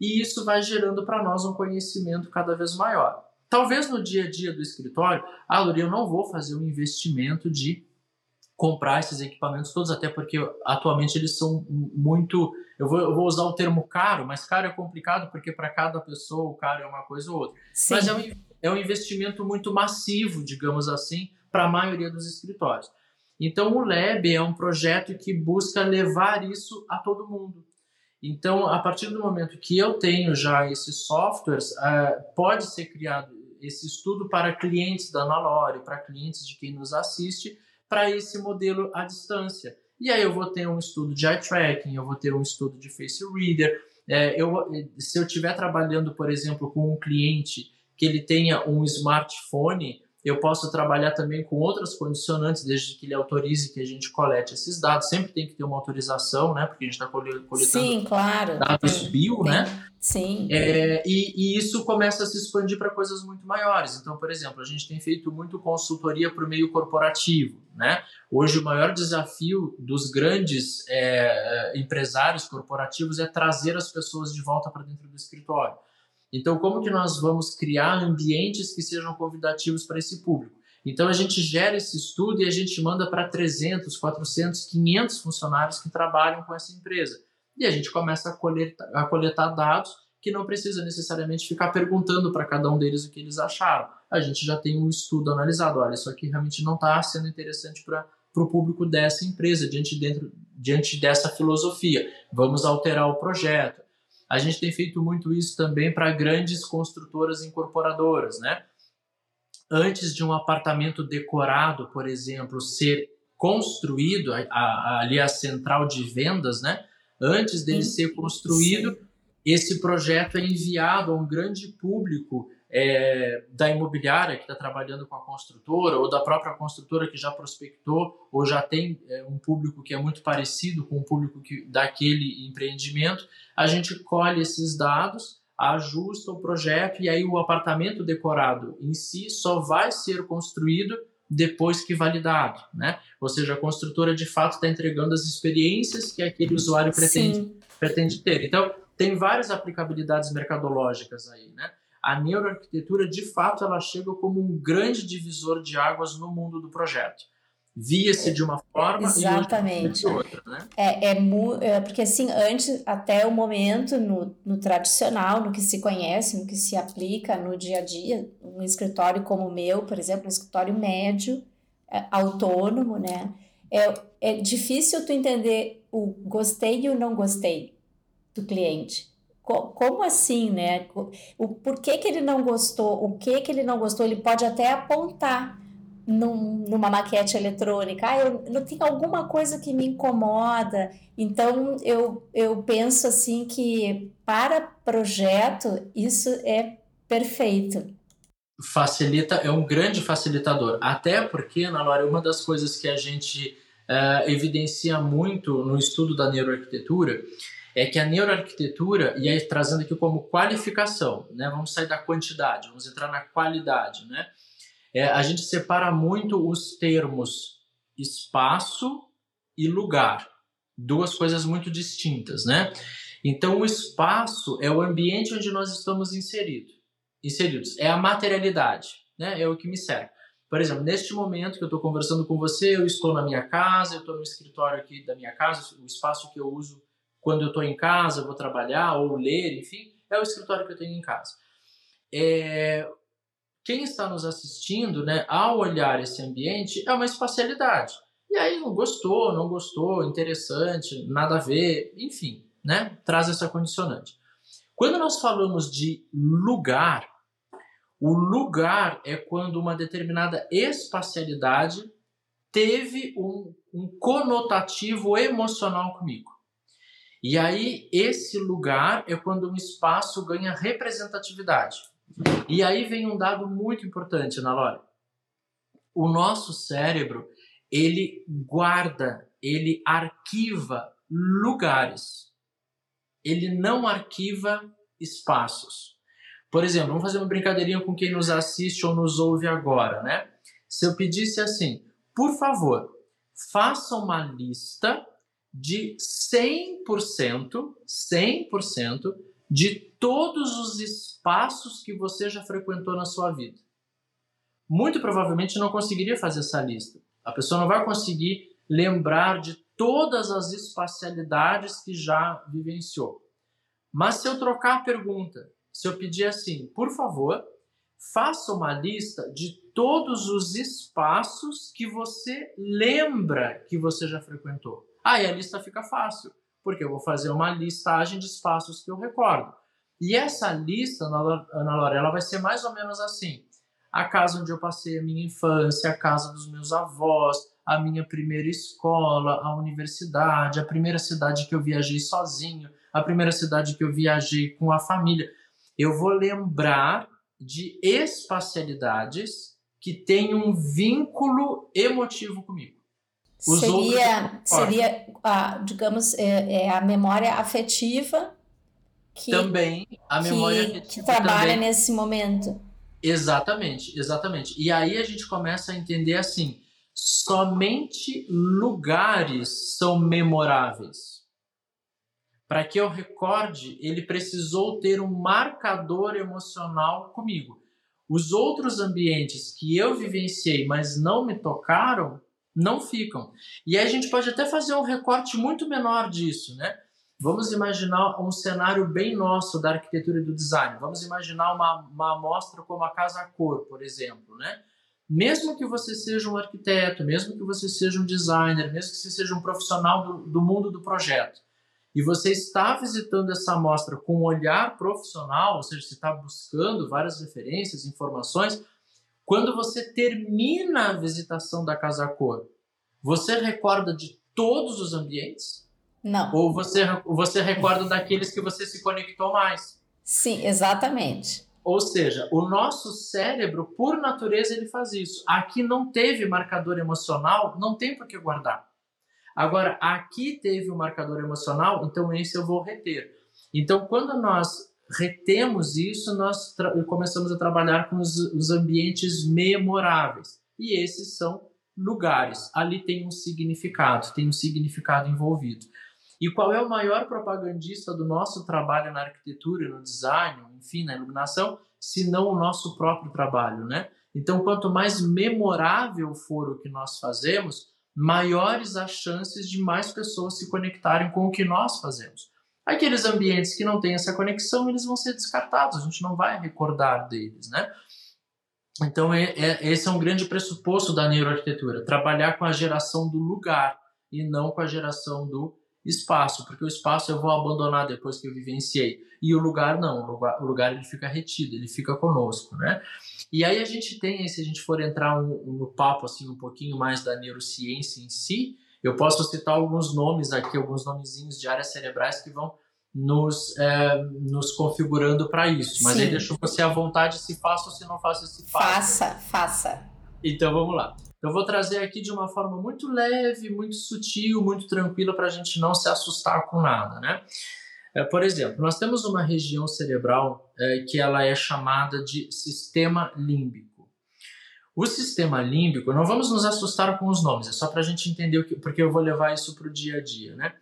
E isso vai gerando para nós um conhecimento cada vez maior. Talvez no dia a dia do escritório, ah, Luri, eu não vou fazer um investimento de comprar esses equipamentos todos, até porque atualmente eles são muito. Eu vou, eu vou usar o termo caro, mas caro é complicado porque para cada pessoa o caro é uma coisa ou outra. Sim. Mas é um, é um investimento muito massivo, digamos assim, para a maioria dos escritórios. Então o Lab é um projeto que busca levar isso a todo mundo. Então, a partir do momento que eu tenho já esses softwares, uh, pode ser criado esse estudo para clientes da Nalore, para clientes de quem nos assiste, para esse modelo à distância. E aí eu vou ter um estudo de eye tracking, eu vou ter um estudo de face reader. É, eu, se eu estiver trabalhando, por exemplo, com um cliente que ele tenha um smartphone, eu posso trabalhar também com outras condicionantes, desde que ele autorize que a gente colete esses dados. Sempre tem que ter uma autorização, né? Porque a gente está coletando Sim, claro. dados bio, tem. né? Sim. É, e, e, isso começa a se expandir para coisas muito maiores. Então, por exemplo, a gente tem feito muito consultoria para o meio corporativo. Né? Hoje, o maior desafio dos grandes é, empresários corporativos é trazer as pessoas de volta para dentro do escritório. Então, como que nós vamos criar ambientes que sejam convidativos para esse público? Então, a gente gera esse estudo e a gente manda para 300, 400, 500 funcionários que trabalham com essa empresa. E a gente começa a coletar, a coletar dados que não precisa necessariamente ficar perguntando para cada um deles o que eles acharam. A gente já tem um estudo analisado. Olha, isso aqui realmente não está sendo interessante para o público dessa empresa, diante, dentro, diante dessa filosofia. Vamos alterar o projeto a gente tem feito muito isso também para grandes construtoras incorporadoras, né? Antes de um apartamento decorado, por exemplo, ser construído, a, a, ali a central de vendas, né? Antes dele sim, ser construído, esse projeto é enviado a um grande público é, da imobiliária que está trabalhando com a construtora ou da própria construtora que já prospectou ou já tem é, um público que é muito parecido com o público que, daquele empreendimento, a gente colhe esses dados, ajusta o projeto e aí o apartamento decorado em si só vai ser construído depois que validado, né? Ou seja, a construtora de fato está entregando as experiências que aquele usuário pretende, pretende ter. Então, tem várias aplicabilidades mercadológicas aí, né? A neuroarquitetura, de fato, ela chega como um grande divisor de águas no mundo do projeto. via-se de uma forma Exatamente. e hoje de outra, né? É, é, é, porque assim, antes, até o momento, no, no tradicional, no que se conhece, no que se aplica no dia a dia, um escritório como o meu, por exemplo, um escritório médio, é, autônomo, né? É, é difícil tu entender o gostei e o não gostei do cliente. Como assim, né? O porquê que ele não gostou, o que que ele não gostou, ele pode até apontar num, numa maquete eletrônica, ah, eu, eu tenho alguma coisa que me incomoda. Então, eu, eu penso assim que para projeto isso é perfeito. Facilita, é um grande facilitador. Até porque, Ana Laura, uma das coisas que a gente uh, evidencia muito no estudo da neuroarquitetura é que a neuroarquitetura, e aí trazendo aqui como qualificação, né, vamos sair da quantidade, vamos entrar na qualidade, né? é, a gente separa muito os termos espaço e lugar, duas coisas muito distintas, né? Então, o espaço é o ambiente onde nós estamos inserido, inseridos, é a materialidade, né? É o que me serve. Por exemplo, neste momento que eu estou conversando com você, eu estou na minha casa, eu estou no escritório aqui da minha casa, o espaço que eu uso quando eu estou em casa, vou trabalhar ou ler, enfim, é o escritório que eu tenho em casa. É, quem está nos assistindo, né, ao olhar esse ambiente, é uma espacialidade. E aí, não gostou, não gostou, interessante, nada a ver, enfim, né, traz essa condicionante. Quando nós falamos de lugar, o lugar é quando uma determinada espacialidade teve um, um conotativo emocional comigo. E aí, esse lugar é quando um espaço ganha representatividade. E aí vem um dado muito importante, Ana Laura. O nosso cérebro, ele guarda, ele arquiva lugares. Ele não arquiva espaços. Por exemplo, vamos fazer uma brincadeirinha com quem nos assiste ou nos ouve agora, né? Se eu pedisse assim, por favor, faça uma lista de 100%, 100% de todos os espaços que você já frequentou na sua vida. Muito provavelmente não conseguiria fazer essa lista. A pessoa não vai conseguir lembrar de todas as espacialidades que já vivenciou. Mas se eu trocar a pergunta, se eu pedir assim, por favor, faça uma lista de todos os espaços que você lembra que você já frequentou. Aí a lista fica fácil porque eu vou fazer uma listagem de espaços que eu recordo. E essa lista, Ana Lorela, vai ser mais ou menos assim: a casa onde eu passei a minha infância, a casa dos meus avós, a minha primeira escola, a universidade, a primeira cidade que eu viajei sozinho, a primeira cidade que eu viajei com a família. Eu vou lembrar de espacialidades que têm um vínculo emotivo comigo. Os seria, seria a, digamos, é, é, a memória afetiva que também a memória que, que trabalha também. nesse momento. Exatamente, exatamente. E aí a gente começa a entender assim: somente lugares são memoráveis. Para que eu recorde, ele precisou ter um marcador emocional comigo. Os outros ambientes que eu vivenciei, mas não me tocaram, não ficam. E aí a gente pode até fazer um recorte muito menor disso, né? Vamos imaginar um cenário bem nosso da arquitetura e do design. Vamos imaginar uma, uma amostra como a Casa Cor, por exemplo, né? Mesmo que você seja um arquiteto, mesmo que você seja um designer, mesmo que você seja um profissional do, do mundo do projeto, e você está visitando essa amostra com um olhar profissional, ou seja, você está buscando várias referências, informações, quando você termina a visitação da Casa Cor, você recorda de todos os ambientes? Não. Ou você, você recorda daqueles que você se conectou mais? Sim, exatamente. Ou seja, o nosso cérebro, por natureza, ele faz isso. Aqui não teve marcador emocional, não tem por que guardar. Agora, aqui teve um marcador emocional, então esse eu vou reter. Então, quando nós retemos isso, nós começamos a trabalhar com os, os ambientes memoráveis. E esses são lugares. Ali tem um significado, tem um significado envolvido. E qual é o maior propagandista do nosso trabalho na arquitetura, no design, enfim, na iluminação, se não o nosso próprio trabalho, né? Então, quanto mais memorável for o que nós fazemos, maiores as chances de mais pessoas se conectarem com o que nós fazemos. Aqueles ambientes que não têm essa conexão, eles vão ser descartados, a gente não vai recordar deles, né? Então, é, é, esse é um grande pressuposto da neuroarquitetura, trabalhar com a geração do lugar e não com a geração do espaço, porque o espaço eu vou abandonar depois que eu vivenciei, e o lugar não, o lugar, o lugar ele fica retido, ele fica conosco, né? E aí a gente tem, se a gente for entrar um, um, no papo assim um pouquinho mais da neurociência em si, eu posso citar alguns nomes aqui, alguns nomezinhos de áreas cerebrais que vão nos, é, nos configurando para isso. Mas Sim. aí deixa você à vontade se faça ou se não faça se faça. Faça, faça. Então vamos lá. Eu vou trazer aqui de uma forma muito leve, muito sutil, muito tranquila para a gente não se assustar com nada, né? É, por exemplo, nós temos uma região cerebral é, que ela é chamada de sistema límbico. O sistema límbico, não vamos nos assustar com os nomes, é só para a gente entender o que, porque eu vou levar isso para o dia a dia, né?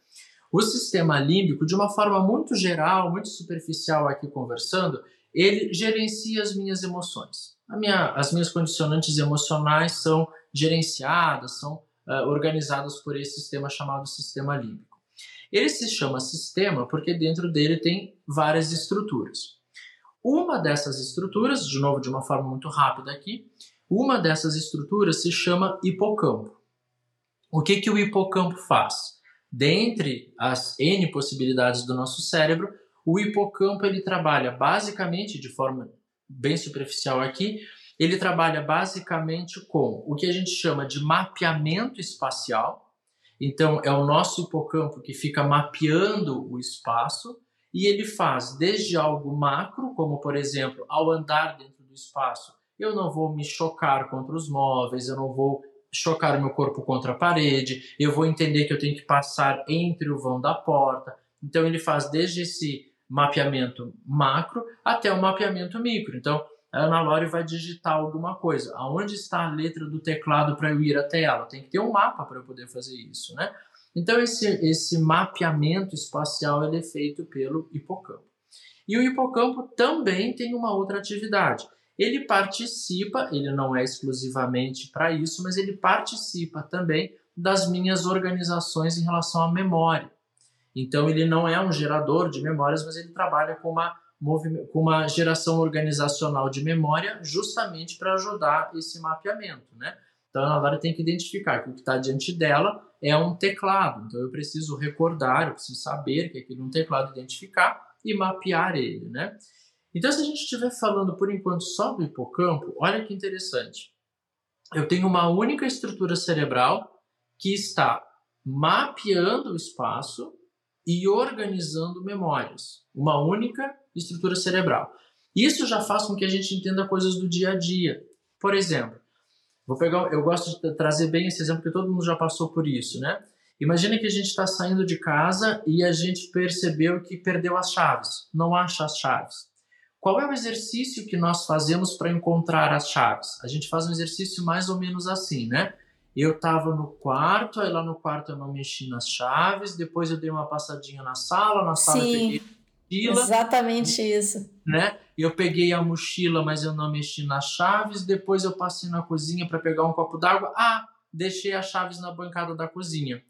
O sistema límbico, de uma forma muito geral, muito superficial aqui conversando, ele gerencia as minhas emoções. Minha, as minhas condicionantes emocionais são gerenciadas, são uh, organizadas por esse sistema chamado sistema límbico. Ele se chama sistema porque dentro dele tem várias estruturas. Uma dessas estruturas, de novo de uma forma muito rápida aqui, uma dessas estruturas se chama hipocampo. O que, que o hipocampo faz? Dentre as N possibilidades do nosso cérebro, o hipocampo ele trabalha basicamente de forma bem superficial aqui, ele trabalha basicamente com o que a gente chama de mapeamento espacial. Então, é o nosso hipocampo que fica mapeando o espaço e ele faz desde algo macro, como por exemplo, ao andar dentro do espaço, eu não vou me chocar contra os móveis, eu não vou chocar meu corpo contra a parede, eu vou entender que eu tenho que passar entre o vão da porta. Então ele faz desde esse mapeamento macro até o mapeamento micro. Então a Ana Lore vai digitar alguma coisa. Aonde está a letra do teclado para eu ir até ela? Tem que ter um mapa para eu poder fazer isso, né? Então esse, esse mapeamento espacial ele é feito pelo hipocampo. E o hipocampo também tem uma outra atividade. Ele participa, ele não é exclusivamente para isso, mas ele participa também das minhas organizações em relação à memória. Então ele não é um gerador de memórias, mas ele trabalha com uma, com uma geração organizacional de memória justamente para ajudar esse mapeamento, né? Então a Navarra tem que identificar que o que está diante dela é um teclado. Então eu preciso recordar, eu preciso saber que aquilo é um teclado, identificar e mapear ele, né? Então, se a gente estiver falando por enquanto só do hipocampo, olha que interessante. Eu tenho uma única estrutura cerebral que está mapeando o espaço e organizando memórias. Uma única estrutura cerebral. Isso já faz com que a gente entenda coisas do dia a dia. Por exemplo, vou pegar, eu gosto de trazer bem esse exemplo porque todo mundo já passou por isso, né? Imagina que a gente está saindo de casa e a gente percebeu que perdeu as chaves, não acha as chaves. Qual é o exercício que nós fazemos para encontrar as chaves? A gente faz um exercício mais ou menos assim, né? Eu estava no quarto, aí lá no quarto eu não mexi nas chaves, depois eu dei uma passadinha na sala, na sala Sim, eu peguei a mochila. Exatamente isso. Né? Eu peguei a mochila, mas eu não mexi nas chaves, depois eu passei na cozinha para pegar um copo d'água. Ah, deixei as chaves na bancada da cozinha.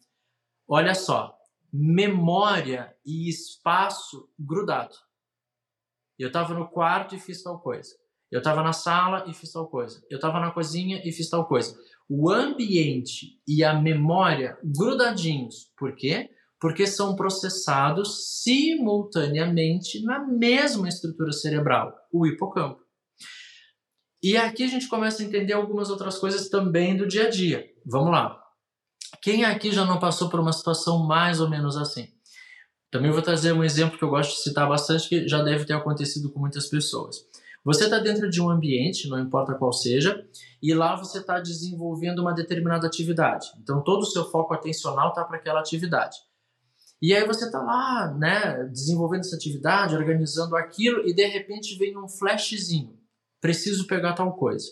Olha só, memória e espaço grudado. Eu estava no quarto e fiz tal coisa. Eu estava na sala e fiz tal coisa. Eu estava na cozinha e fiz tal coisa. O ambiente e a memória grudadinhos. Por quê? Porque são processados simultaneamente na mesma estrutura cerebral, o hipocampo. E aqui a gente começa a entender algumas outras coisas também do dia a dia. Vamos lá. Quem aqui já não passou por uma situação mais ou menos assim? Também vou trazer um exemplo que eu gosto de citar bastante, que já deve ter acontecido com muitas pessoas. Você está dentro de um ambiente, não importa qual seja, e lá você está desenvolvendo uma determinada atividade. Então todo o seu foco atencional está para aquela atividade. E aí você está lá, né, desenvolvendo essa atividade, organizando aquilo, e de repente vem um flashzinho. Preciso pegar tal coisa.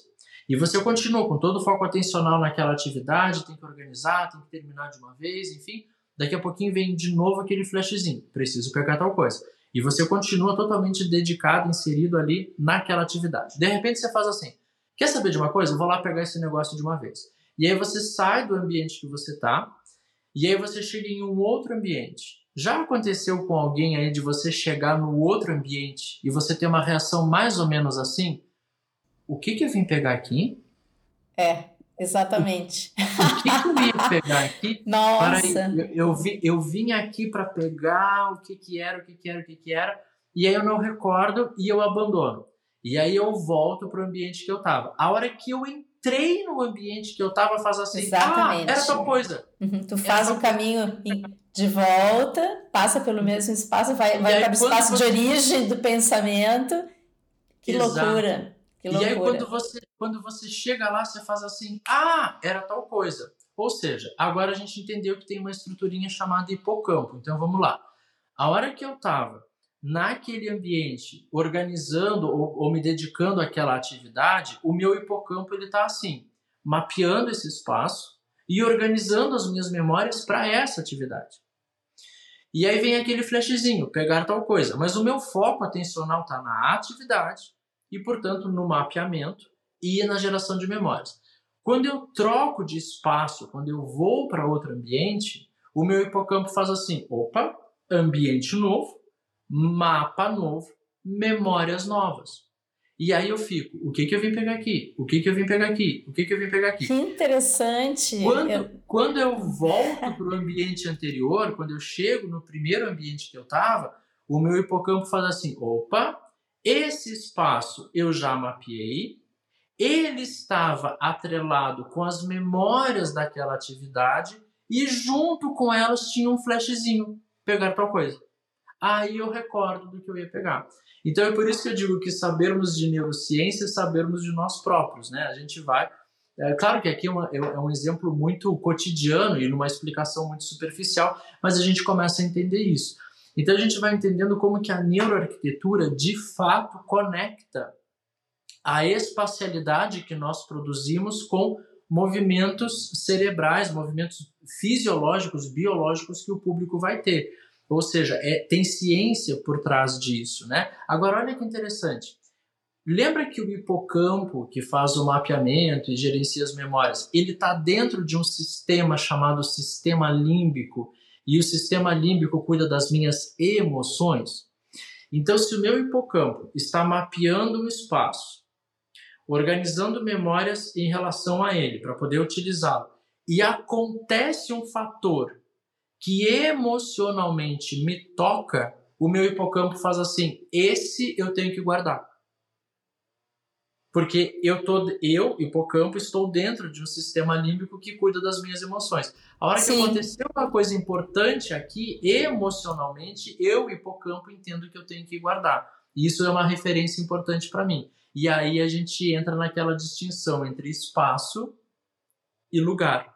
E você continua com todo o foco atencional naquela atividade, tem que organizar, tem que terminar de uma vez, enfim. Daqui a pouquinho vem de novo aquele flashzinho, preciso pegar tal coisa. E você continua totalmente dedicado, inserido ali naquela atividade. De repente você faz assim: Quer saber de uma coisa? Vou lá pegar esse negócio de uma vez. E aí você sai do ambiente que você está, e aí você chega em um outro ambiente. Já aconteceu com alguém aí de você chegar no outro ambiente e você ter uma reação mais ou menos assim? O que que eu vim pegar aqui? É, exatamente. O que, que eu vim pegar aqui? Nossa. eu, eu, vi, eu vim aqui para pegar o que que era, o que que era, o que que era, e aí eu não recordo e eu abandono. E aí eu volto para o ambiente que eu estava. A hora que eu entrei no ambiente que eu estava, faz assim, Exatamente. ah, era tal coisa. Uhum, tu faz o caminho de volta, passa pelo mesmo espaço, vai, vai para o espaço você... de origem do pensamento. Que Exato. loucura! E aí quando você, quando você chega lá, você faz assim, ah, era tal coisa. Ou seja, agora a gente entendeu que tem uma estruturinha chamada hipocampo. Então vamos lá. A hora que eu estava naquele ambiente, organizando ou, ou, me dedicando àquela atividade, o meu hipocampo ele está assim, mapeando esse espaço e organizando as minhas memórias para essa atividade. E aí vem aquele flashzinho, pegar tal coisa. Mas o meu foco atencional está na atividade e, portanto, no mapeamento e na geração de memórias. Quando eu troco de espaço, quando eu vou para outro ambiente, o meu hipocampo faz assim: opa, ambiente novo, mapa novo, memórias novas. E aí eu fico, o que que eu vim pegar aqui? O que que eu vim pegar aqui? O que que eu vim pegar aqui? Que interessante. Quando eu, quando eu volto para o ambiente anterior, quando eu chego no primeiro ambiente que eu estava, o meu hipocampo faz assim, opa, esse espaço eu já mapeei, ele estava atrelado com as memórias daquela atividade e junto com elas tinha um flashzinho, pegar tal coisa aí eu recordo do que eu ia pegar. Então é por isso que eu digo que sabermos de neurociência é sabermos de nós próprios, né? A gente vai. É claro que aqui é, é, é um exemplo muito cotidiano e numa explicação muito superficial, mas a gente começa a entender isso. Então a gente vai entendendo como que a neuroarquitetura de fato conecta a espacialidade que nós produzimos com movimentos cerebrais, movimentos fisiológicos, biológicos que o público vai ter. Ou seja, é, tem ciência por trás disso, né? Agora, olha que interessante. Lembra que o hipocampo, que faz o mapeamento e gerencia as memórias, ele está dentro de um sistema chamado sistema límbico, e o sistema límbico cuida das minhas emoções? Então, se o meu hipocampo está mapeando o espaço, organizando memórias em relação a ele, para poder utilizá-lo, e acontece um fator que emocionalmente me toca, o meu hipocampo faz assim: esse eu tenho que guardar. Porque eu, tô, eu, hipocampo, estou dentro de um sistema límbico que cuida das minhas emoções. A hora Sim. que aconteceu uma coisa importante aqui, emocionalmente, eu, hipocampo, entendo que eu tenho que guardar. Isso é uma referência importante para mim. E aí a gente entra naquela distinção entre espaço e lugar.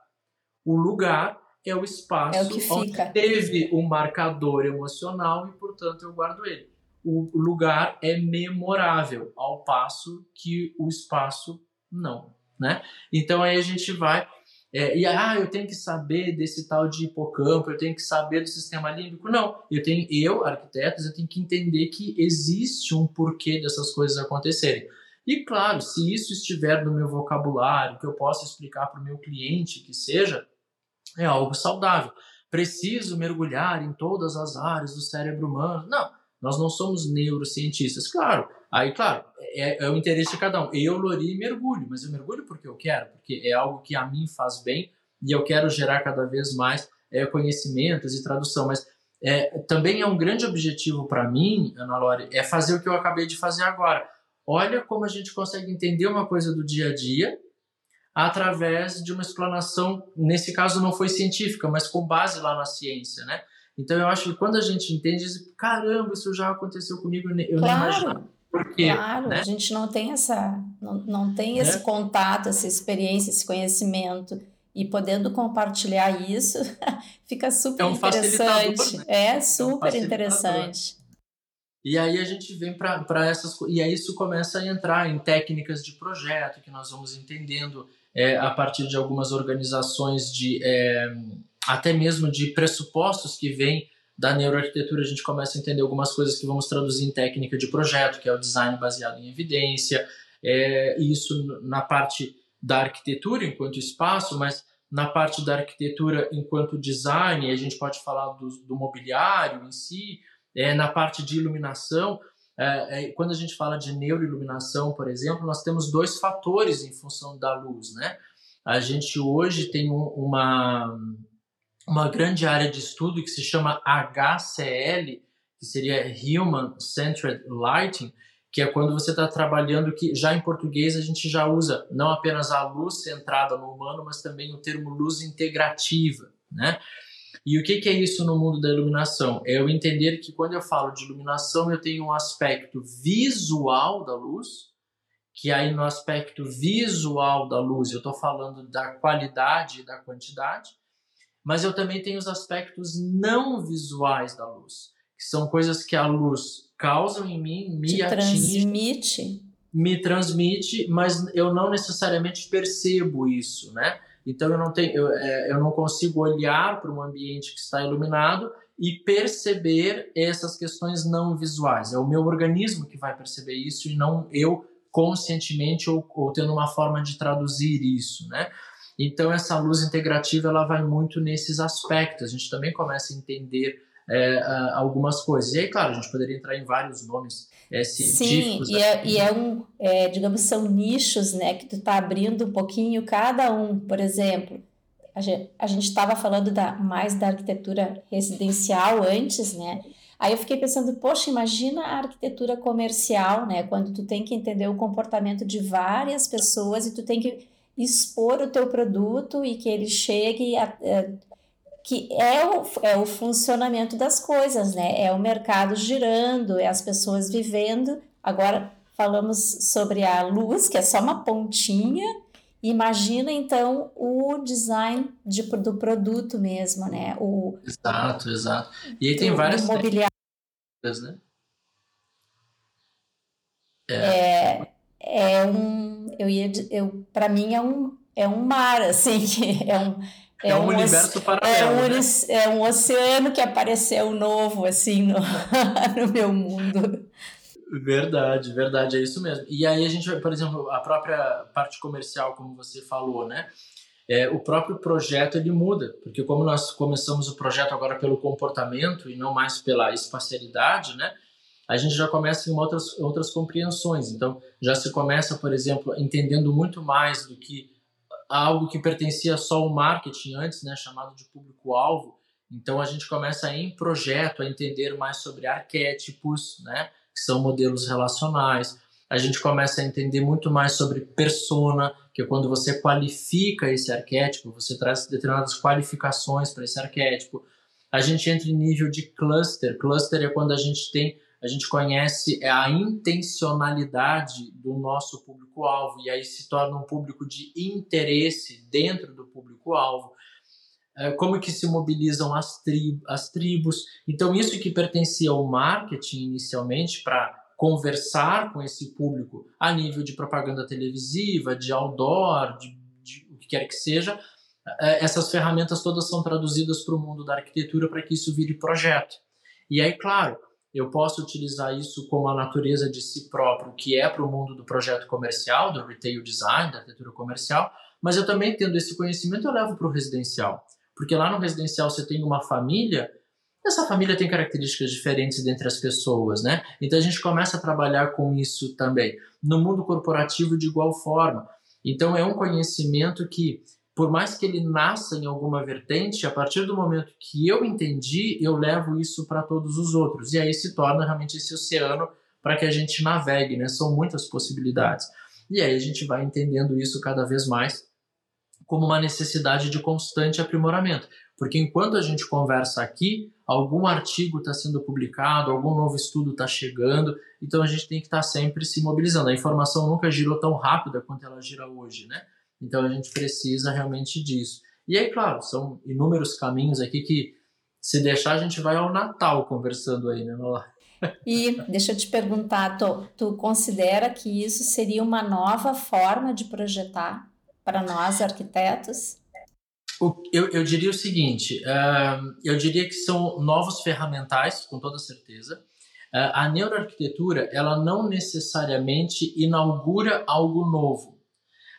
O lugar é o espaço é o que onde teve um marcador emocional e, portanto, eu guardo ele. O lugar é memorável, ao passo que o espaço não, né? Então aí a gente vai é, e ah, eu tenho que saber desse tal de hipocampo, eu tenho que saber do sistema límbico. Não, eu tenho, eu, arquiteto, eu tenho que entender que existe um porquê dessas coisas acontecerem. E claro, se isso estiver no meu vocabulário, que eu possa explicar para o meu cliente, que seja, é algo saudável. Preciso mergulhar em todas as áreas do cérebro humano. Não, nós não somos neurocientistas. Claro, aí, claro, é, é o interesse de cada um. Eu, Lori, mergulho, mas eu mergulho porque eu quero, porque é algo que a mim faz bem e eu quero gerar cada vez mais é, conhecimentos e tradução. Mas é, também é um grande objetivo para mim, Ana Lore, é fazer o que eu acabei de fazer agora. Olha como a gente consegue entender uma coisa do dia a dia através de uma explanação, nesse caso não foi científica, mas com base lá na ciência, né? Então eu acho que quando a gente entende, caramba, isso já aconteceu comigo, eu claro, não imagino. Por quê, claro, né? a gente não tem essa, não, não tem esse é. contato, essa experiência, esse conhecimento e podendo compartilhar isso, fica super é um interessante. Né? É super é um interessante. E aí a gente vem para essas e aí isso começa a entrar em técnicas de projeto que nós vamos entendendo é, a partir de algumas organizações de é, até mesmo de pressupostos que vêm da neuroarquitetura, a gente começa a entender algumas coisas que vamos traduzir em técnica de projeto, que é o design baseado em evidência, É, isso na parte da arquitetura enquanto espaço, mas na parte da arquitetura enquanto design, a gente pode falar do, do mobiliário em si, é, na parte de iluminação. É, é, quando a gente fala de neuroiluminação, por exemplo, nós temos dois fatores em função da luz, né? A gente hoje tem um, uma, uma grande área de estudo que se chama HCL, que seria Human Centered Lighting, que é quando você está trabalhando que já em português a gente já usa não apenas a luz centrada no humano, mas também o termo luz integrativa, né? E o que, que é isso no mundo da iluminação? É eu entender que quando eu falo de iluminação eu tenho um aspecto visual da luz, que aí no aspecto visual da luz eu estou falando da qualidade e da quantidade, mas eu também tenho os aspectos não visuais da luz, que são coisas que a luz causam em mim, me Te atinge, transmite. me transmite, mas eu não necessariamente percebo isso, né? Então eu não tenho, eu, é, eu não consigo olhar para um ambiente que está iluminado e perceber essas questões não visuais. É o meu organismo que vai perceber isso e não eu conscientemente ou, ou tendo uma forma de traduzir isso, né? Então essa luz integrativa ela vai muito nesses aspectos. A gente também começa a entender é, algumas coisas. E aí, claro, a gente poderia entrar em vários nomes é, científicos. Sim, e é, e é um, é, digamos, são nichos, né, que tu está abrindo um pouquinho cada um. Por exemplo, a gente estava falando da, mais da arquitetura residencial antes, né? Aí eu fiquei pensando, poxa, imagina a arquitetura comercial, né? Quando tu tem que entender o comportamento de várias pessoas e tu tem que expor o teu produto e que ele chegue a, a que é o, é o funcionamento das coisas, né? É o mercado girando, é as pessoas vivendo. Agora falamos sobre a luz, que é só uma pontinha. Imagina então o design de, do produto mesmo, né? O, exato, exato. E aí tem várias mobiliários, né? É. é, é um, eu ia, eu para mim é um é um mar assim, é um é, é um, um universo paralelo. É um, né? é um oceano que apareceu novo, assim, no, no meu mundo. Verdade, verdade, é isso mesmo. E aí a gente, por exemplo, a própria parte comercial, como você falou, né? É, o próprio projeto ele muda, porque como nós começamos o projeto agora pelo comportamento e não mais pela espacialidade, né? A gente já começa em outras, outras compreensões. Então, já se começa, por exemplo, entendendo muito mais do que algo que pertencia só ao marketing antes, né, chamado de público-alvo. Então a gente começa em projeto a entender mais sobre arquétipos, né, que são modelos relacionais. A gente começa a entender muito mais sobre persona, que é quando você qualifica esse arquétipo, você traz determinadas qualificações para esse arquétipo. A gente entra em nível de cluster. Cluster é quando a gente tem a gente conhece é a intencionalidade do nosso público-alvo, e aí se torna um público de interesse dentro do público-alvo. É, como que se mobilizam as, tri as tribos. Então, isso que pertencia ao marketing inicialmente para conversar com esse público a nível de propaganda televisiva, de outdoor, de, de o que quer que seja, é, essas ferramentas todas são traduzidas para o mundo da arquitetura para que isso vire projeto. E aí, claro, eu posso utilizar isso como a natureza de si próprio, que é para o mundo do projeto comercial, do retail design, da arquitetura comercial, mas eu também tendo esse conhecimento eu levo para o residencial, porque lá no residencial você tem uma família, essa família tem características diferentes dentre as pessoas, né? Então a gente começa a trabalhar com isso também. No mundo corporativo de igual forma. Então é um conhecimento que por mais que ele nasça em alguma vertente, a partir do momento que eu entendi, eu levo isso para todos os outros. E aí se torna realmente esse oceano para que a gente navegue, né? São muitas possibilidades. E aí a gente vai entendendo isso cada vez mais como uma necessidade de constante aprimoramento. Porque enquanto a gente conversa aqui, algum artigo está sendo publicado, algum novo estudo está chegando, então a gente tem que estar tá sempre se mobilizando. A informação nunca girou tão rápida quanto ela gira hoje, né? Então a gente precisa realmente disso. E aí, claro, são inúmeros caminhos aqui que, se deixar, a gente vai ao Natal conversando aí, né, Nola? E deixa eu te perguntar, tu, tu considera que isso seria uma nova forma de projetar para nós arquitetos? Eu, eu diria o seguinte: eu diria que são novos ferramentais, com toda certeza. a neuroarquitetura ela não necessariamente inaugura algo novo,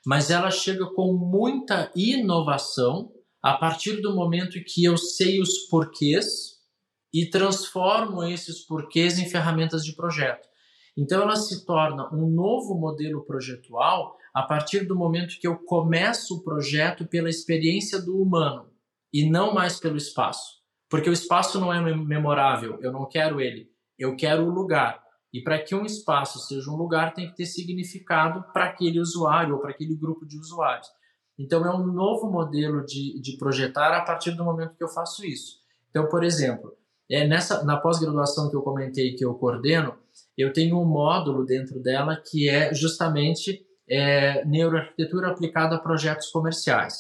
mas ela chega com muita inovação a partir do momento que eu sei os porquês e transformo esses porquês em ferramentas de projeto. Então ela se torna um novo modelo projetual a partir do momento que eu começo o projeto pela experiência do humano e não mais pelo espaço. Porque o espaço não é memorável, eu não quero ele, eu quero o lugar. E para que um espaço seja um lugar, tem que ter significado para aquele usuário ou para aquele grupo de usuários. Então, é um novo modelo de, de projetar a partir do momento que eu faço isso. Então, por exemplo, é nessa, na pós-graduação que eu comentei que eu coordeno, eu tenho um módulo dentro dela que é justamente é, neuroarquitetura aplicada a projetos comerciais.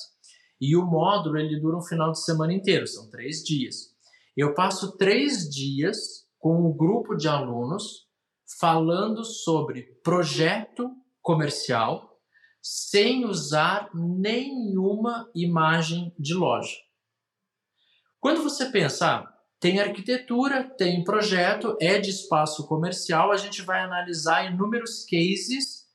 E o módulo ele dura um final de semana inteiro, são três dias. Eu passo três dias com um grupo de alunos falando sobre projeto comercial sem usar nenhuma imagem de loja. Quando você pensar, ah, tem arquitetura, tem projeto, é de espaço comercial, a gente vai analisar inúmeros cases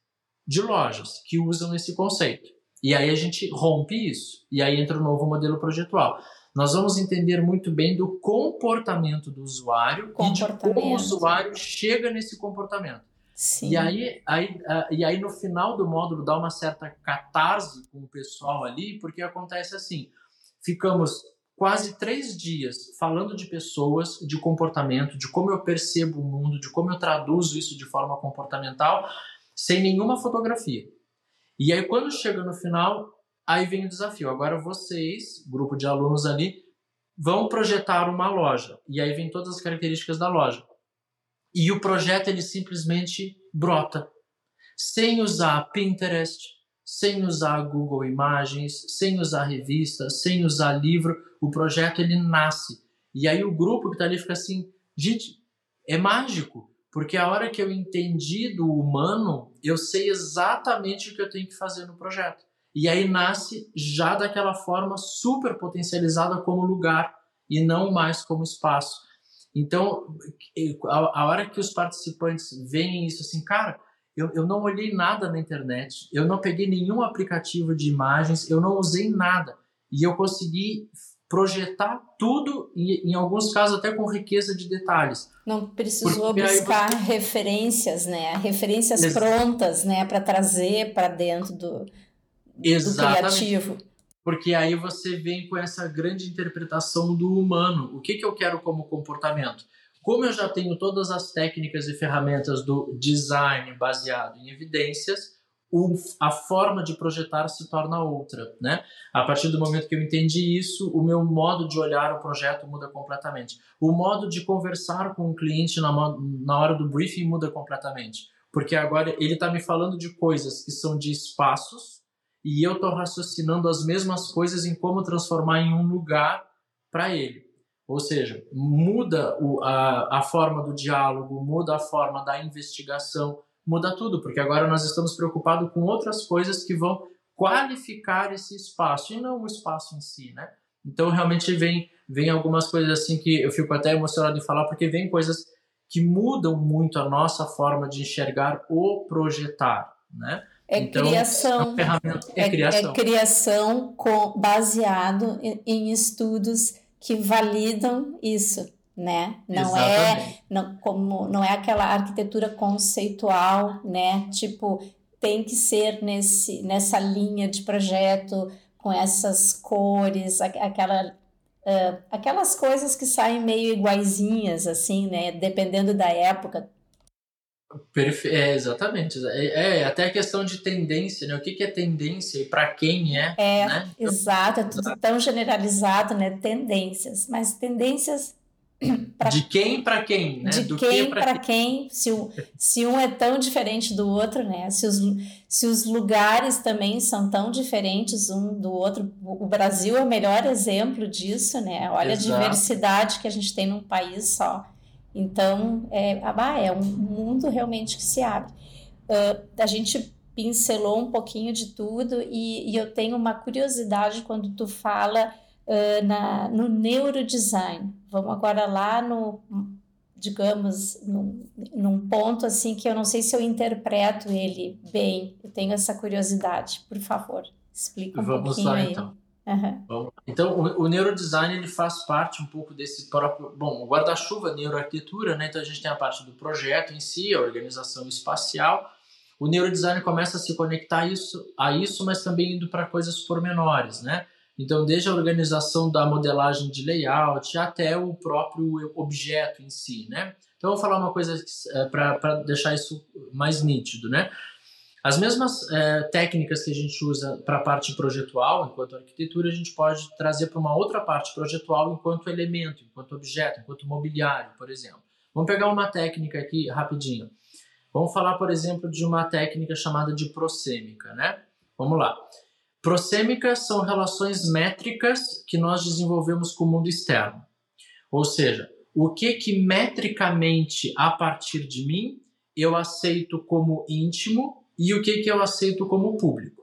de lojas que usam esse conceito. E aí a gente rompe isso. E aí entra o novo modelo projetual. Nós vamos entender muito bem do comportamento do usuário e de como o usuário chega nesse comportamento. Sim. E aí, aí, e aí no final do módulo dá uma certa catarse com o pessoal ali, porque acontece assim: ficamos quase três dias falando de pessoas, de comportamento, de como eu percebo o mundo, de como eu traduzo isso de forma comportamental, sem nenhuma fotografia. E aí, quando chega no final, aí vem o desafio. Agora vocês, grupo de alunos ali, vão projetar uma loja. E aí vem todas as características da loja. E o projeto ele simplesmente brota, sem usar Pinterest, sem usar Google Imagens, sem usar revista, sem usar livro, o projeto ele nasce. E aí o grupo que está ali fica assim, gente, é mágico, porque a hora que eu entendi do humano, eu sei exatamente o que eu tenho que fazer no projeto. E aí nasce já daquela forma super potencializada como lugar e não mais como espaço. Então, a, hora que os participantes veem isso assim, cara, eu, eu não olhei nada na internet, eu não peguei nenhum aplicativo de imagens, eu não usei nada. E eu consegui projetar tudo, e em alguns casos até com riqueza de detalhes. Não precisou Porque buscar você... referências, né? Referências Ex prontas, né? Para trazer para dentro do, Exatamente. criativo. Porque aí você vem com essa grande interpretação do humano. O que, que eu quero como comportamento? Como eu já tenho todas as técnicas e ferramentas do design baseado em evidências, a forma de projetar se torna outra, né? A partir do momento que eu entendi isso, o meu modo de olhar o projeto muda completamente. O modo de conversar com o cliente na, na hora do briefing muda completamente, porque agora ele está me falando de coisas que são de espaços e eu estou raciocinando as mesmas coisas em como transformar em um lugar para ele. Ou seja, muda o, a, a forma do diálogo, muda a forma da investigação, muda tudo, porque agora nós estamos preocupados com outras coisas que vão qualificar esse espaço e não o espaço em si, né? Então realmente vem vem algumas coisas assim que eu fico até emocionado de falar porque vem coisas que mudam muito a nossa forma de enxergar o projetar, né? É então, criação, é, é, criação. É criação com, baseado em estudos que validam isso, né? Não é Exatamente. é não, como não é aquela arquitetura conceitual, né? Tipo tem que ser nesse nessa linha de projeto com essas cores, aquela uh, aquelas coisas que saem meio iguaizinhas assim, né? Dependendo da época. Perfe é, exatamente. É, é, até a questão de tendência, né? O que, que é tendência e para quem é. É, né? exato, é tudo tão generalizado, né? Tendências, mas tendências. Pra... De quem para quem, né? De do quem para quem, se, o, se um é tão diferente do outro, né? Se os, se os lugares também são tão diferentes um do outro. O Brasil é o melhor exemplo disso, né? Olha Exato. a diversidade que a gente tem num país só. Então, é, ah, é um mundo realmente que se abre. Uh, a gente pincelou um pouquinho de tudo e, e, eu tenho uma curiosidade quando tu fala uh, na, no neurodesign. Vamos agora lá no digamos, num, num ponto assim que eu não sei se eu interpreto ele bem. Eu tenho essa curiosidade. Por favor, explica um Vamos pouquinho lá, aí. então. Uhum. Então, o, o, neurodesign ele faz parte um pouco desse próprio. Bom, o guarda-chuva neuroarquitetura, né? Então, a gente tem a parte do projeto em si, a organização espacial. O neurodesign começa a se conectar a isso, a isso mas também indo para coisas pormenores, né? Então, desde a organização da modelagem de layout até o próprio objeto em si, né? Então, eu vou falar uma coisa é, para deixar isso mais nítido, né? As mesmas é, técnicas que a gente usa para a parte projetual, enquanto arquitetura, a gente pode trazer para uma outra parte projetual enquanto elemento, enquanto objeto, enquanto mobiliário, por exemplo. Vamos pegar uma técnica aqui rapidinho. Vamos falar, por exemplo, de uma técnica chamada de prosêmica, né? Vamos lá. Prosêmicas são relações métricas que nós desenvolvemos com o mundo externo. Ou seja, o que que metricamente a partir de mim eu aceito como íntimo e o que, que eu aceito como público.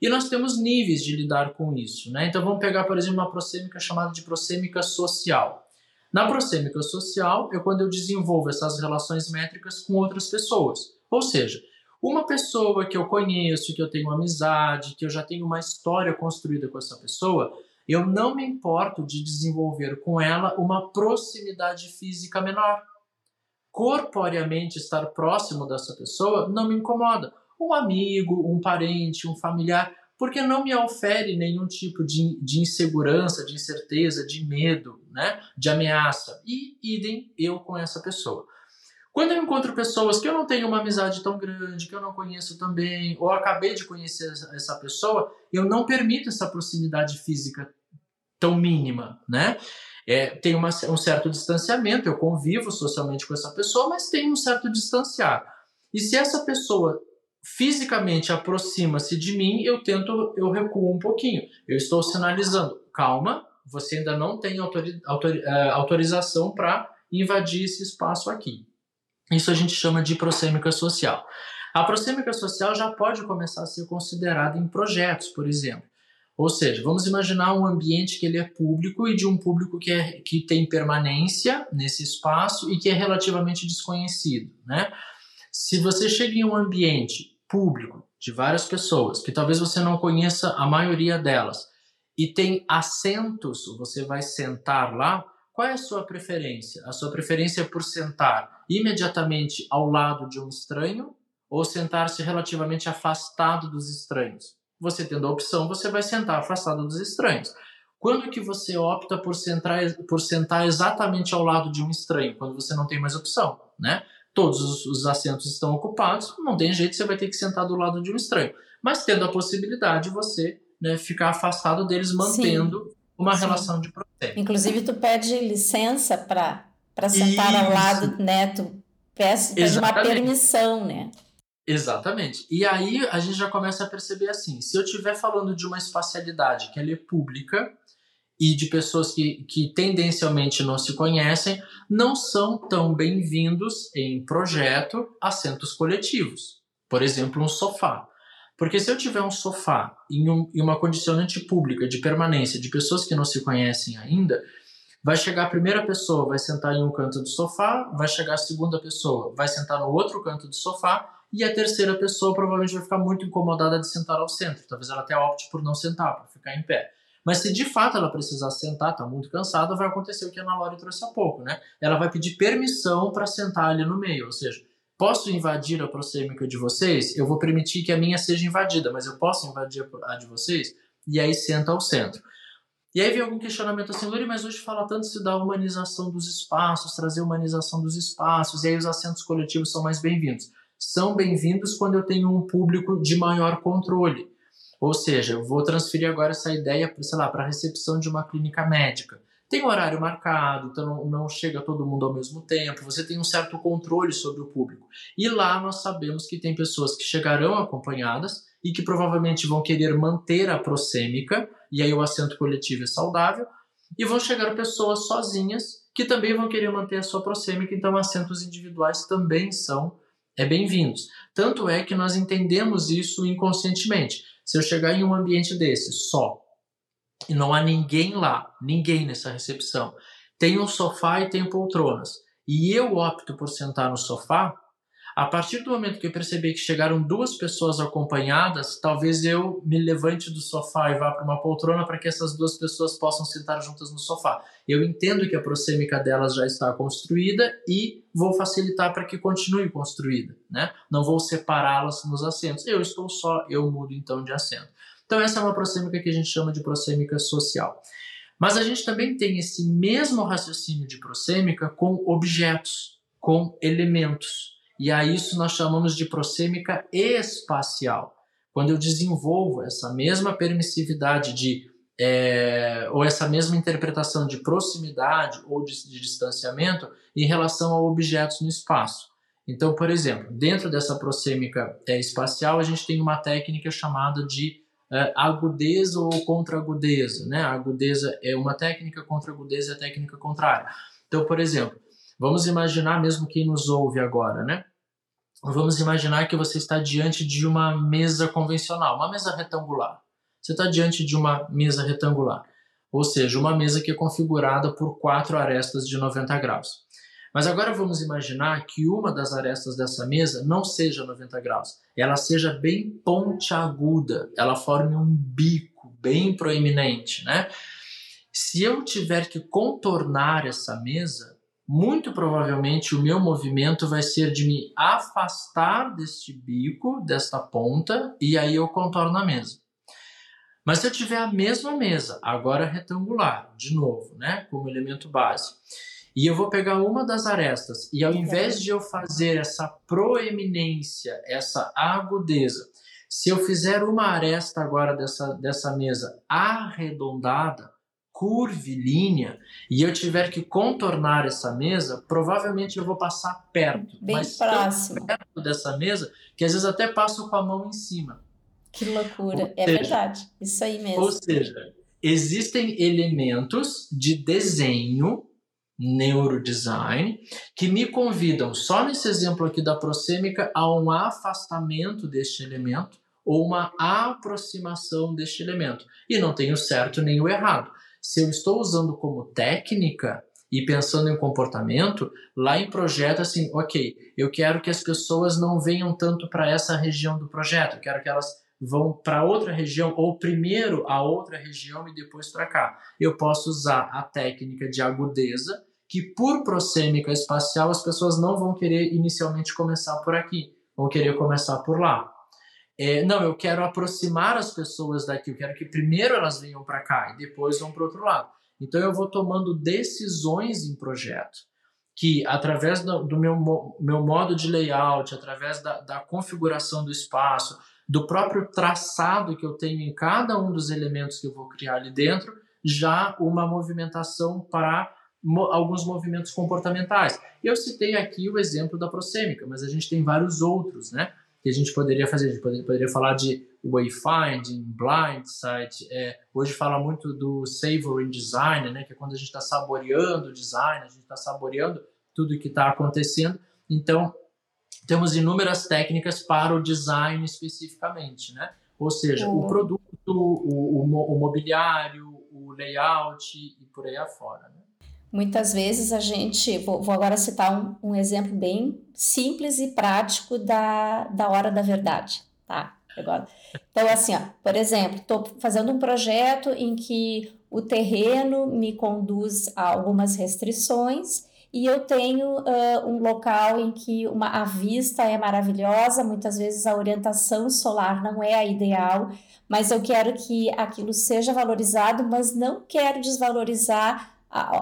E nós temos níveis de lidar com isso. Né? Então vamos pegar, por exemplo, uma prosêmica chamada de prosêmica social. Na prosêmica social é quando eu desenvolvo essas relações métricas com outras pessoas. Ou seja, uma pessoa que eu conheço, que eu tenho amizade, que eu já tenho uma história construída com essa pessoa, eu não me importo de desenvolver com ela uma proximidade física menor corporeamente estar próximo dessa pessoa não me incomoda. Um amigo, um parente, um familiar, porque não me ofere nenhum tipo de, de insegurança, de incerteza, de medo, né? de ameaça. E idem eu com essa pessoa. Quando eu encontro pessoas que eu não tenho uma amizade tão grande, que eu não conheço também, ou acabei de conhecer essa pessoa, eu não permito essa proximidade física tão mínima, né? É, tem uma, um certo distanciamento, eu convivo socialmente com essa pessoa, mas tem um certo distanciar. E se essa pessoa fisicamente aproxima-se de mim, eu tento, eu recuo um pouquinho. Eu estou sinalizando, calma, você ainda não tem autori, autori, uh, autorização para invadir esse espaço aqui. Isso a gente chama de prosêmica social. A prosêmica social já pode começar a ser considerada em projetos, por exemplo. Ou seja, vamos imaginar um ambiente que ele é público e de um público que, é, que tem permanência nesse espaço e que é relativamente desconhecido, né? Se você chega em um ambiente público de várias pessoas, que talvez você não conheça a maioria delas, e tem assentos, você vai sentar lá, qual é a sua preferência? A sua preferência é por sentar imediatamente ao lado de um estranho ou sentar-se relativamente afastado dos estranhos? Você tendo a opção, você vai sentar afastado dos estranhos. Quando que você opta por sentar, por sentar exatamente ao lado de um estranho? Quando você não tem mais opção, né? Todos os, os assentos estão ocupados, não tem jeito, você vai ter que sentar do lado de um estranho. Mas tendo a possibilidade, você né, ficar afastado deles, mantendo Sim. uma Sim. relação de proteção. Inclusive, tu pede licença para sentar Isso. ao lado, né? Tu pede uma permissão, né? Exatamente. E aí a gente já começa a perceber assim: se eu estiver falando de uma espacialidade que ela é pública e de pessoas que, que tendencialmente não se conhecem, não são tão bem-vindos em projeto assentos coletivos. Por exemplo, um sofá. Porque se eu tiver um sofá em, um, em uma condicionante pública de permanência de pessoas que não se conhecem ainda, vai chegar a primeira pessoa, vai sentar em um canto do sofá, vai chegar a segunda pessoa, vai sentar no outro canto do sofá e a terceira pessoa provavelmente vai ficar muito incomodada de sentar ao centro. Talvez ela até opte por não sentar, por ficar em pé. Mas se de fato ela precisar sentar, está muito cansada, vai acontecer o que a Ana Lore trouxe há pouco, né? Ela vai pedir permissão para sentar ali no meio, ou seja, posso invadir a prosêmica de vocês? Eu vou permitir que a minha seja invadida, mas eu posso invadir a de vocês? E aí senta ao centro. E aí vem algum questionamento assim, Lori, mas hoje fala tanto se da humanização dos espaços, trazer humanização dos espaços, e aí os assentos coletivos são mais bem-vindos são bem-vindos quando eu tenho um público de maior controle. Ou seja, eu vou transferir agora essa ideia, sei lá, para a recepção de uma clínica médica. Tem horário marcado, então não chega todo mundo ao mesmo tempo, você tem um certo controle sobre o público. E lá nós sabemos que tem pessoas que chegarão acompanhadas e que provavelmente vão querer manter a prosêmica, e aí o assento coletivo é saudável, e vão chegar pessoas sozinhas que também vão querer manter a sua prosêmica, então assentos individuais também são é bem-vindos. Tanto é que nós entendemos isso inconscientemente. Se eu chegar em um ambiente desse só e não há ninguém lá, ninguém nessa recepção, tem um sofá e tem poltronas, e eu opto por sentar no sofá, a partir do momento que eu percebi que chegaram duas pessoas acompanhadas, talvez eu me levante do sofá e vá para uma poltrona para que essas duas pessoas possam sentar juntas no sofá. Eu entendo que a prosêmica delas já está construída e vou facilitar para que continue construída, né? Não vou separá-las nos assentos. Eu estou só, eu mudo então de assento. Então essa é uma prosêmica que a gente chama de prosêmica social. Mas a gente também tem esse mesmo raciocínio de prosêmica com objetos, com elementos. E a isso nós chamamos de prosêmica espacial. Quando eu desenvolvo essa mesma permissividade de é, ou essa mesma interpretação de proximidade ou de, de, distanciamento em relação a objetos no espaço. Então, por exemplo, dentro dessa prosêmica é, espacial, a gente tem uma técnica chamada de é, agudeza ou contra-agudeza. Né? Agudeza é uma técnica, contra-agudeza é a técnica contrária. Então, por exemplo, vamos imaginar mesmo quem nos ouve agora, né? Vamos imaginar que você está diante de uma mesa convencional, uma mesa retangular. Você está diante de uma mesa retangular, ou seja, uma mesa que é configurada por quatro arestas de 90 graus. Mas agora vamos imaginar que uma das arestas dessa mesa não seja 90 graus, ela seja bem pontiaguda, ela forme um bico bem proeminente, né? Se eu tiver que contornar essa mesa, muito provavelmente o meu movimento vai ser de me afastar deste bico, desta ponta, e aí eu contorno a mesa. Mas se eu tiver a mesma mesa, agora retangular, de novo, né, como elemento base, e eu vou pegar uma das arestas, e ao invés de eu fazer essa proeminência, essa agudeza, se eu fizer uma aresta agora dessa, dessa mesa arredondada, curvilínea e eu tiver que contornar essa mesa, provavelmente eu vou passar perto, Bem mas próximo. perto dessa mesa que às vezes até passo com a mão em cima. Que loucura, ou é seja, verdade, isso aí mesmo. Ou seja, existem elementos de desenho neurodesign que me convidam, só nesse exemplo aqui da prosêmica, a um afastamento deste elemento ou uma aproximação deste elemento. E não tem o certo nem o errado se eu estou usando como técnica e pensando em comportamento, lá em projeto, assim, ok, eu quero que as pessoas não venham tanto para essa região do projeto, eu quero que elas vão para outra região, ou primeiro a outra região e depois para cá. Eu posso usar a técnica de agudeza, que por prosêmica espacial as pessoas não vão querer inicialmente começar por aqui, vão querer começar por lá. É, não, eu quero aproximar as pessoas daqui, eu quero que primeiro elas venham para cá e depois vão para outro lado. Então eu vou tomando decisões em projeto que através do, do meu, meu modo de layout, através da, da configuração do espaço, do próprio traçado que eu tenho em cada um dos elementos que eu vou criar ali dentro, já uma movimentação para mo alguns movimentos comportamentais. Eu citei aqui o exemplo da prosêmica, mas a gente tem vários outros, né? Que a gente poderia fazer. A gente poderia, poderia falar de wayfinding, blindside. É, hoje fala muito do savoring design, né, que é quando a gente está saboreando o design, a gente está saboreando tudo que está acontecendo. Então, temos inúmeras técnicas para o design especificamente, né? Ou seja, o produto, o, o, o mobiliário, o layout e por aí afora. Né? Muitas vezes a gente, vou, agora citar um, um, exemplo bem simples e prático da, da hora da verdade, tá? Agora, então, assim, ó, por exemplo, estou fazendo um projeto em que o terreno me conduz a algumas restrições e eu tenho uh, um local em que uma, a vista é maravilhosa, muitas vezes a orientação solar não é a ideal, mas eu quero que aquilo seja valorizado, mas não quero desvalorizar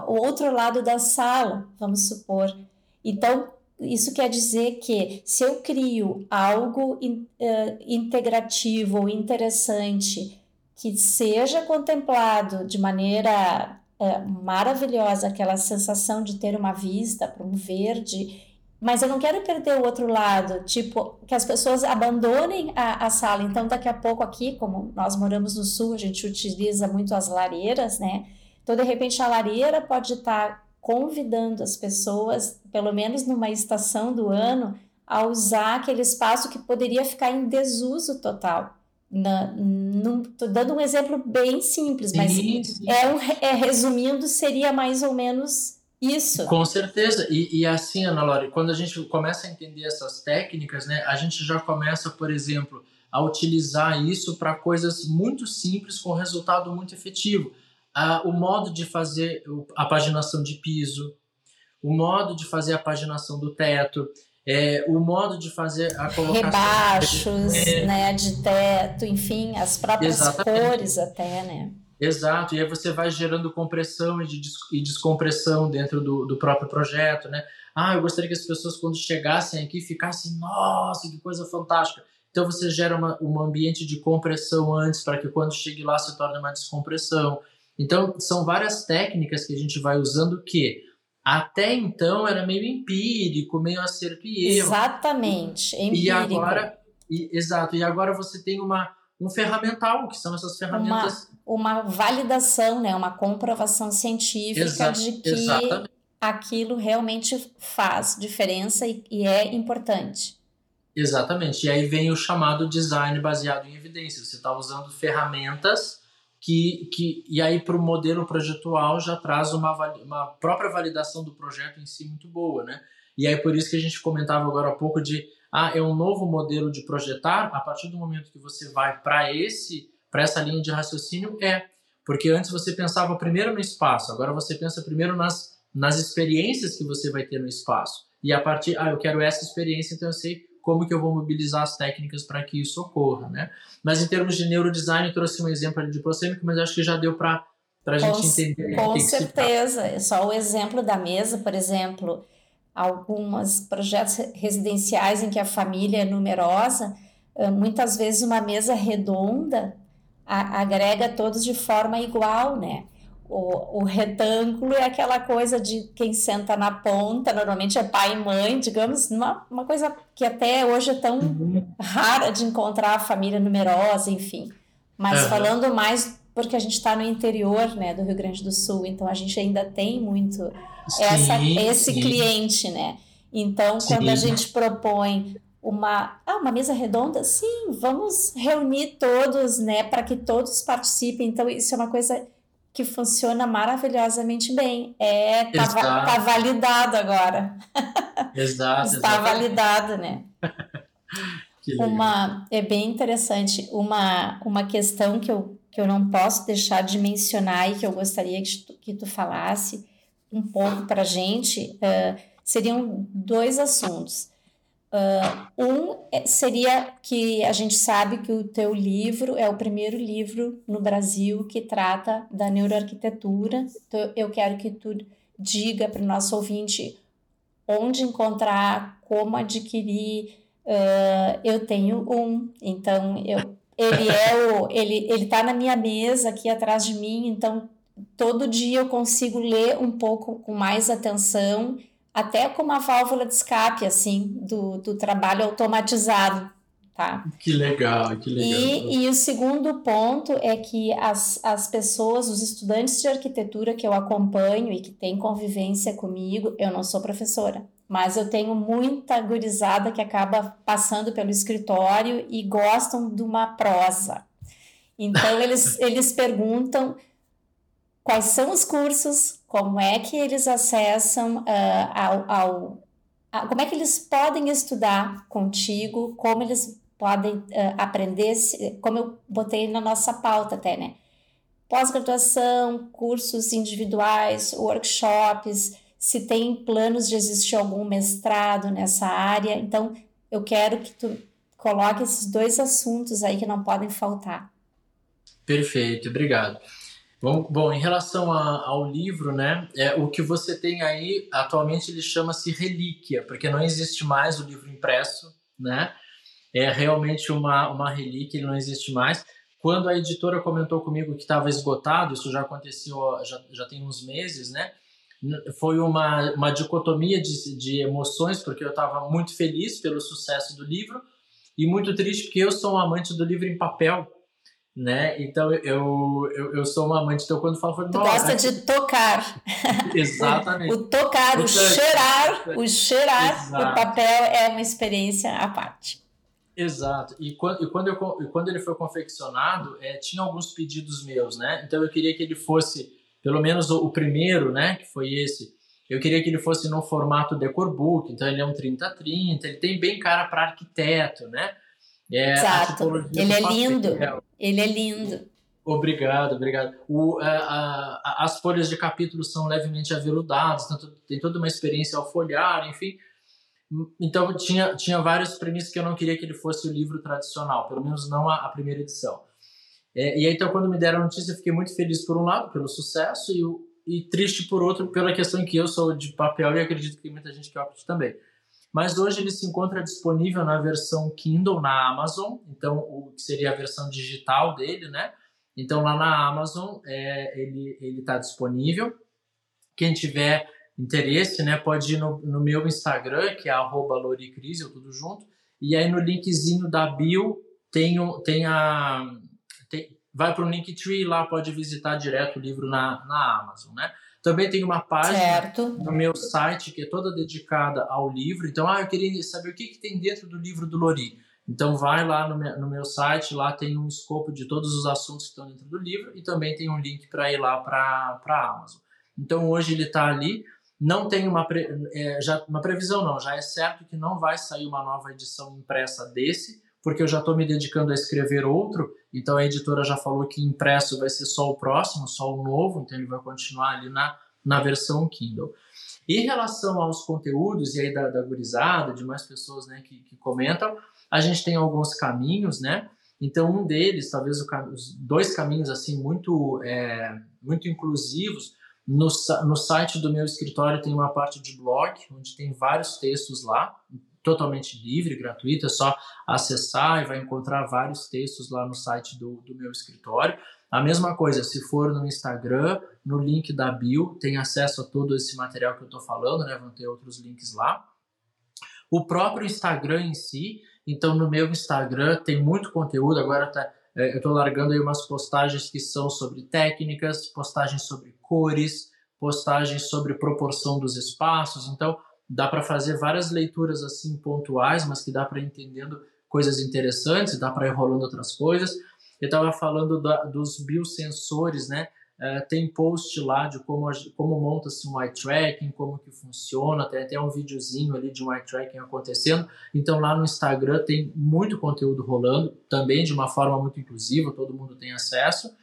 o outro lado da sala, vamos supor. Então, isso quer dizer que se eu crio algo in, uh, integrativo ou interessante que seja contemplado de maneira uh, maravilhosa, aquela sensação de ter uma vista para um verde, mas eu não quero perder o outro lado, tipo, que as pessoas abandonem a, a sala. Então, daqui a pouco aqui, como nós moramos no sul, a gente utiliza muito as lareiras, né? Então, de repente, a lareira pode estar convidando as pessoas, pelo menos numa estação do ano, a usar aquele espaço que poderia ficar em desuso total. Estou dando um exemplo bem simples, mas sim, sim. É, um, é resumindo, seria mais ou menos Isso. Com certeza. E, e assim, Ana Laura, quando a gente começa a entender essas técnicas, né, a gente já começa, por exemplo, a utilizar isso para coisas muito simples com resultado muito efetivo. Ah, o modo de fazer a paginação de piso, o modo de fazer a paginação do teto, é, o modo de fazer a colocação rebaixos, de, né, de teto, enfim, as próprias Exatamente. cores até, né? Exato, e aí você vai gerando compressão e, de, e descompressão dentro do, do próprio projeto, né? Ah, eu gostaria que as pessoas quando chegassem aqui ficassem, nossa, que coisa fantástica. Então você gera uma, um ambiente de compressão antes para que quando chegue lá se torne uma descompressão. Então são várias técnicas que a gente vai usando que até então era meio empírico, meio acerto e erro. Exatamente, empírico. E agora, e, exato, e agora você tem uma um ferramental, que são essas ferramentas. Uma, uma validação, né? uma comprovação científica Exa de que exatamente. aquilo realmente faz diferença e, e, é importante. Exatamente. E aí vem o chamado design baseado em evidência. Você está usando ferramentas que, que e aí para o modelo projetual já traz uma, uma própria validação do projeto em si muito boa, né? E aí por isso que a gente comentava agora há pouco de ah, é um novo modelo de projetar, a partir do momento que você vai para esse para essa linha de raciocínio é, porque antes você pensava primeiro no espaço, agora você pensa primeiro nas nas experiências que você vai ter no espaço. E a partir, ah, eu quero essa experiência, então eu sei como que eu vou mobilizar as técnicas para que isso ocorra, né? Mas em termos de neurodesign, eu trouxe um exemplo ali de prosêmico, mas acho que já deu para a gente entender. Com certeza. Que Só o exemplo da mesa, por exemplo, alguns projetos residenciais em que a família é numerosa, eh, muitas vezes uma mesa redonda agrega todos de forma igual, né? O, o, retângulo é aquela coisa de quem senta na ponta, normalmente é pai e mãe, digamos, uma, uma coisa que até hoje é tão uhum. rara de encontrar a família numerosa, enfim. Mas uhum. falando mais porque a gente está no interior né, do Rio Grande do Sul, então a gente ainda tem muito sim, essa, esse sim. cliente, né? Então, sim. quando a gente propõe uma, ah, uma mesa redonda, sim, vamos reunir todos, né, para que todos participem. Então, isso é uma coisa que funciona maravilhosamente bem. É, tá, tá validado agora. Exato. Está validado, né? uma é bem interessante uma uma questão que eu que eu não posso deixar de mencionar e que eu gostaria que tu, que tu falasse um pouco para a gente uh, seriam dois assuntos. Uh, um é, seria que a gente sabe que o teu livro é o primeiro livro no Brasil que trata da neuroarquitetura. Então, eu quero que tu diga para o nosso ouvinte onde encontrar, como adquirir. Uh, eu tenho um, então eu ele é o. Ele, ele tá na minha mesa aqui atrás de mim, então todo dia eu consigo ler um pouco com mais atenção, até com uma válvula de escape, assim, do, do trabalho automatizado. Tá? Que legal, que legal. E, e o segundo ponto é que as, as pessoas, os estudantes de arquitetura que eu acompanho e que têm convivência comigo, eu não sou professora, mas eu tenho muita gurizada que acaba passando pelo escritório e gostam de uma prosa. Então eles, eles perguntam quais são os cursos, como é que eles acessam uh, ao, ao a, como é que eles podem estudar contigo, como eles podem uh, aprender, como eu botei na nossa pauta até, né? Pós-graduação, cursos individuais, workshops, se tem planos de existir algum mestrado nessa área. Então, eu quero que tu coloque esses dois assuntos aí que não podem faltar. Perfeito, obrigado. Bom, bom em relação a, ao livro, né, é, o que você tem aí, atualmente ele chama-se relíquia, porque não existe mais o livro impresso, né, é realmente uma, uma relíquia, ele não existe mais. Quando a editora comentou comigo que estava esgotado, isso já aconteceu, já, já tem uns meses, né, foi uma, uma dicotomia de, de emoções, porque eu estava muito feliz pelo sucesso do livro e muito triste porque eu sou um amante do livro em papel, né? Então eu, eu, eu sou uma amante, então quando falo... falo tu gosta de tocar. Exatamente. o, tocar, o, o cheirar, o cheirar Exato. o papel é uma experiência à parte. Exato. E quando, e quando, eu, e quando ele foi confeccionado, é, tinha alguns pedidos meus, né? Então eu queria que ele fosse pelo menos o, o primeiro, né, que foi esse, eu queria que ele fosse no formato decor book, então ele é um 30-30, ele tem bem cara para arquiteto, né? É, Exato. Ele é lindo. Ele é lindo. Obrigado, obrigado. O, a, a, as folhas de capítulo são levemente aveludadas, tanto, tem toda uma experiência ao folhar, enfim. Então tinha, tinha várias premissas que eu não queria que ele fosse o livro tradicional, pelo menos não a, a primeira edição. É, e aí, então, quando me deram a notícia, eu fiquei muito feliz por um lado, pelo sucesso, e, e triste por outro, pela questão que eu sou de papel e acredito que tem muita gente que opta também. Mas hoje ele se encontra disponível na versão Kindle na Amazon, então o que seria a versão digital dele, né? Então lá na Amazon é, ele ele está disponível. Quem tiver interesse, né, pode ir no, no meu Instagram que é @loricrisel tudo junto. E aí no linkzinho da bio tem, tem a tem, vai para o Linktree lá pode visitar direto o livro na, na Amazon, né? Também tem uma página certo. no meu site que é toda dedicada ao livro. Então, ah, eu queria saber o que, que tem dentro do livro do Lori. Então, vai lá no meu, no meu site, lá tem um escopo de todos os assuntos que estão dentro do livro e também tem um link para ir lá para a Amazon. Então, hoje ele está ali. Não tem uma, pre, é, já, uma previsão, não. Já é certo que não vai sair uma nova edição impressa desse, porque eu já estou me dedicando a escrever outro. Então, a editora já falou que impresso vai ser só o próximo, só o novo. Então, ele vai continuar ali na, na versão Kindle. Em relação aos conteúdos, e aí da, da gurizada, de mais pessoas né, que, que comentam, a gente tem alguns caminhos, né? Então, um deles, talvez os dois caminhos assim muito, é, muito inclusivos, no, no site do meu escritório tem uma parte de blog, onde tem vários textos lá, totalmente livre, gratuito, é só acessar e vai encontrar vários textos lá no site do, do meu escritório. A mesma coisa, se for no Instagram, no link da bio, tem acesso a todo esse material que eu estou falando, né? Vão ter outros links lá. O próprio Instagram em si, então, no meu Instagram tem muito conteúdo. Agora tá, é, eu estou largando aí umas postagens que são sobre técnicas, postagens sobre cores, postagens sobre proporção dos espaços. Então, dá para fazer várias leituras assim pontuais, mas que dá para entendendo coisas interessantes, dá para ir rolando outras coisas. Eu estava falando da, dos biosensores, né? Uh, tem post lá de como, como monta-se um eye tracking, como que funciona, tem até um videozinho ali de um eye tracking acontecendo. Então lá no Instagram tem muito conteúdo rolando, também de uma forma muito inclusiva, todo mundo tem acesso.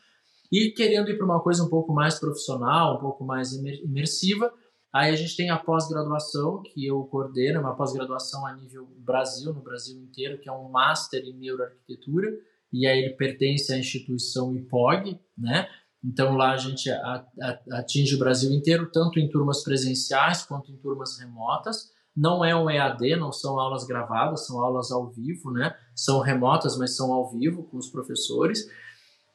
E querendo ir para uma coisa um pouco mais profissional, um pouco mais imersiva, aí a gente tem a pós-graduação, que eu coordeno, uma pós-graduação a nível Brasil, no Brasil inteiro, que é um Master em Neuroarquitetura, e aí ele pertence à instituição IPOG, né? Então lá a gente atinge o Brasil inteiro, tanto em turmas presenciais quanto em turmas remotas. Não é um EAD, não são aulas gravadas, são aulas ao vivo, né? São remotas, mas são ao vivo com os professores.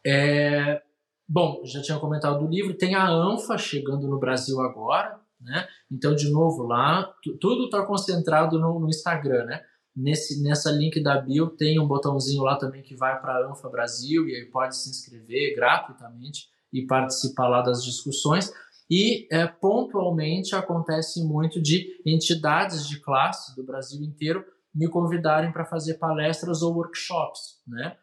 É... Bom, já tinha comentado do livro, tem a ANFA chegando no Brasil agora, né? Então, de novo, lá, tudo está concentrado no, no Instagram, né? Nesse, nessa link da bio tem um botãozinho lá também que vai para a ANFA Brasil e aí pode se inscrever gratuitamente e participar lá das discussões. E é, pontualmente acontece muito de entidades de classe do Brasil inteiro me convidarem para fazer palestras ou workshops, né?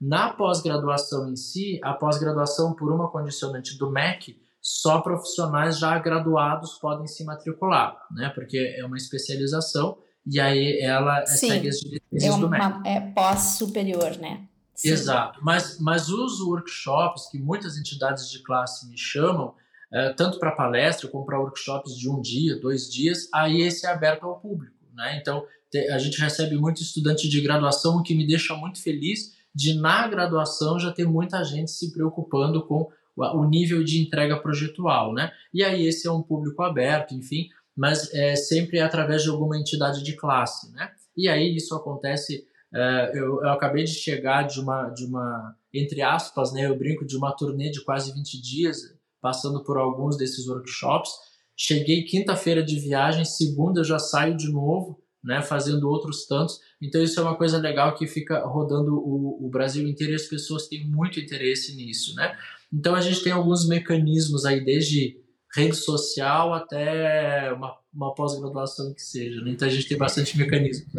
Na pós-graduação em si, a pós-graduação por uma condicionante do MEC, só profissionais já graduados podem se matricular, né? Porque é uma especialização e aí ela Sim, segue as diretrizes é uma, do MEC. É pós-superior, né? Sim. Exato. Mas, mas os workshops que muitas entidades de classe me chamam, é, tanto para palestra como para workshops de um dia, dois dias, aí esse é aberto ao público. Né? Então, te, a gente recebe muito estudante de graduação, o que me deixa muito feliz de, na graduação, já ter muita gente se preocupando com o nível de entrega projetual. Né? E aí esse é um público aberto, enfim, mas é sempre através de alguma entidade de classe. Né? E aí isso acontece é, eu, eu, acabei de chegar de uma, de uma, entre aspas, né, eu brinco, de uma turnê de quase 20 dias, passando por alguns desses workshops. Cheguei quinta-feira de viagem, segunda eu já saio de novo, né, fazendo outros tantos. Então isso é uma coisa legal que fica rodando o, o Brasil inteiro e as pessoas têm muito interesse nisso, né? Então a gente tem alguns mecanismos aí, desde rede social até uma, uma pós-graduação que seja. Né? Então a gente tem bastante.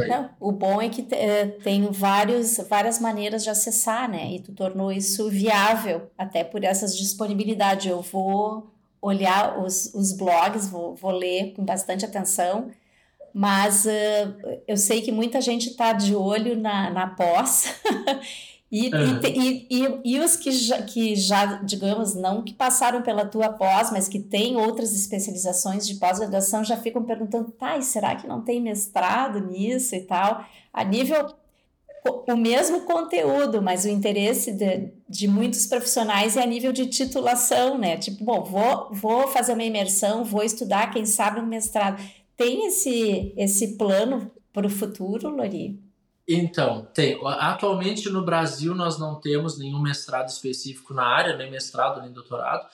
Não, o bom é que é, tem vários, várias maneiras de acessar, né? E tu tornou isso viável, até por essas disponibilidades. Eu vou olhar os, os blogs, vou, vou ler com bastante atenção, mas uh, eu sei que muita gente está de olho na, na pós. E, uhum. e, e, e, os que já, que já, digamos, não que passaram pela tua pós, mas que têm outras especializações de pós-graduação, já ficam perguntando, tá, e será que não tem mestrado nisso e tal? A nível, o mesmo conteúdo, mas o interesse de, de muitos profissionais é a nível de titulação, né? Tipo, bom, vou, vou fazer uma imersão, vou estudar, quem sabe um mestrado. Tem esse, esse plano para o futuro, Lori? Então, tem. Atualmente no Brasil nós não temos nenhum mestrado específico na área, nem mestrado nem doutorado.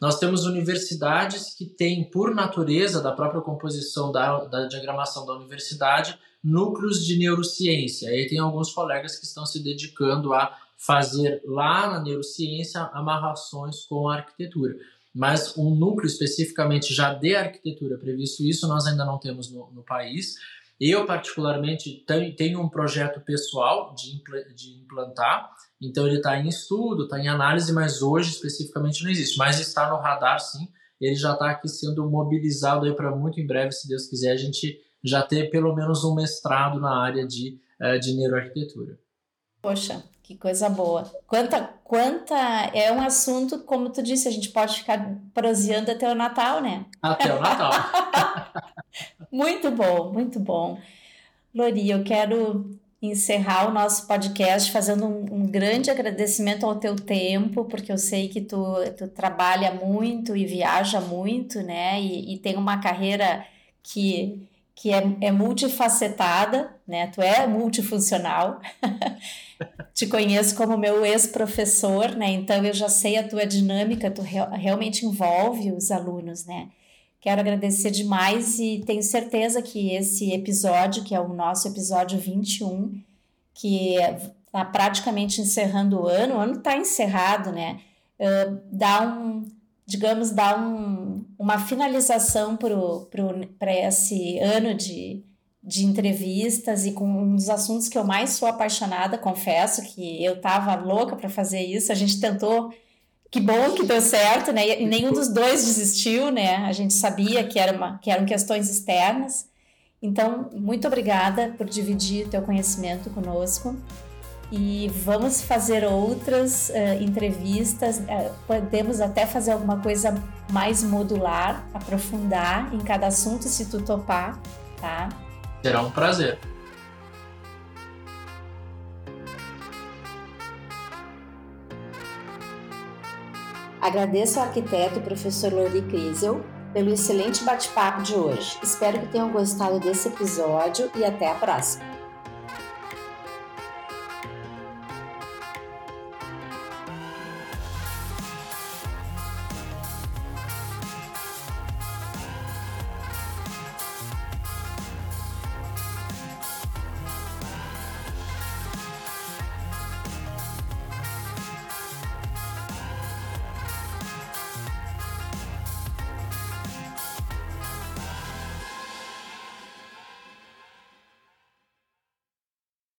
Nós temos universidades que têm, por natureza da própria composição da, da diagramação da universidade, núcleos de neurociência. Aí tem alguns colegas que estão se dedicando a fazer lá na neurociência amarrações com a arquitetura. Mas um núcleo especificamente já de arquitetura previsto isso nós ainda não temos no, no país. Eu, particularmente, tenho um projeto pessoal de, implantar, então ele está em estudo, está em análise, mas hoje especificamente não existe. Mas está no radar, sim. Ele já está aqui sendo mobilizado aí para muito em breve, se Deus quiser, a gente já ter pelo menos um mestrado na área de, eh, de neuroarquitetura. Poxa, que coisa boa. Quanta, quanta. É um assunto, como tu disse, a gente pode ficar proseando até o Natal, né? Até o Natal. muito bom, muito bom. Lori, eu quero encerrar o nosso podcast fazendo um, um, grande agradecimento ao teu tempo, porque eu sei que tu, tu trabalha muito e viaja muito, né? E, e tem uma carreira que que é, é multifacetada, né? Tu é multifuncional. Te conheço como meu ex-professor, né? Então eu já sei a tua dinâmica, tu re realmente envolve os alunos, né? Quero agradecer demais e tenho certeza que esse episódio, que é o nosso episódio 21, que está praticamente encerrando o ano, o ano está encerrado, né? Uh, dá um digamos, dar um, uma finalização para esse ano de, de entrevistas e com um dos assuntos que eu mais sou apaixonada, confesso que eu estava louca para fazer isso, a gente tentou, que bom que deu certo, né? E nenhum dos dois desistiu, né? A gente sabia que, era uma, que eram questões externas. Então, muito obrigada por dividir teu conhecimento conosco e vamos fazer outras uh, entrevistas. Uh, podemos até fazer alguma coisa mais modular, aprofundar em cada assunto, se tu topar, tá? Será um prazer. Agradeço ao arquiteto e professor Lori Kriesel pelo excelente bate-papo de hoje. Espero que tenham gostado desse episódio e até a próxima.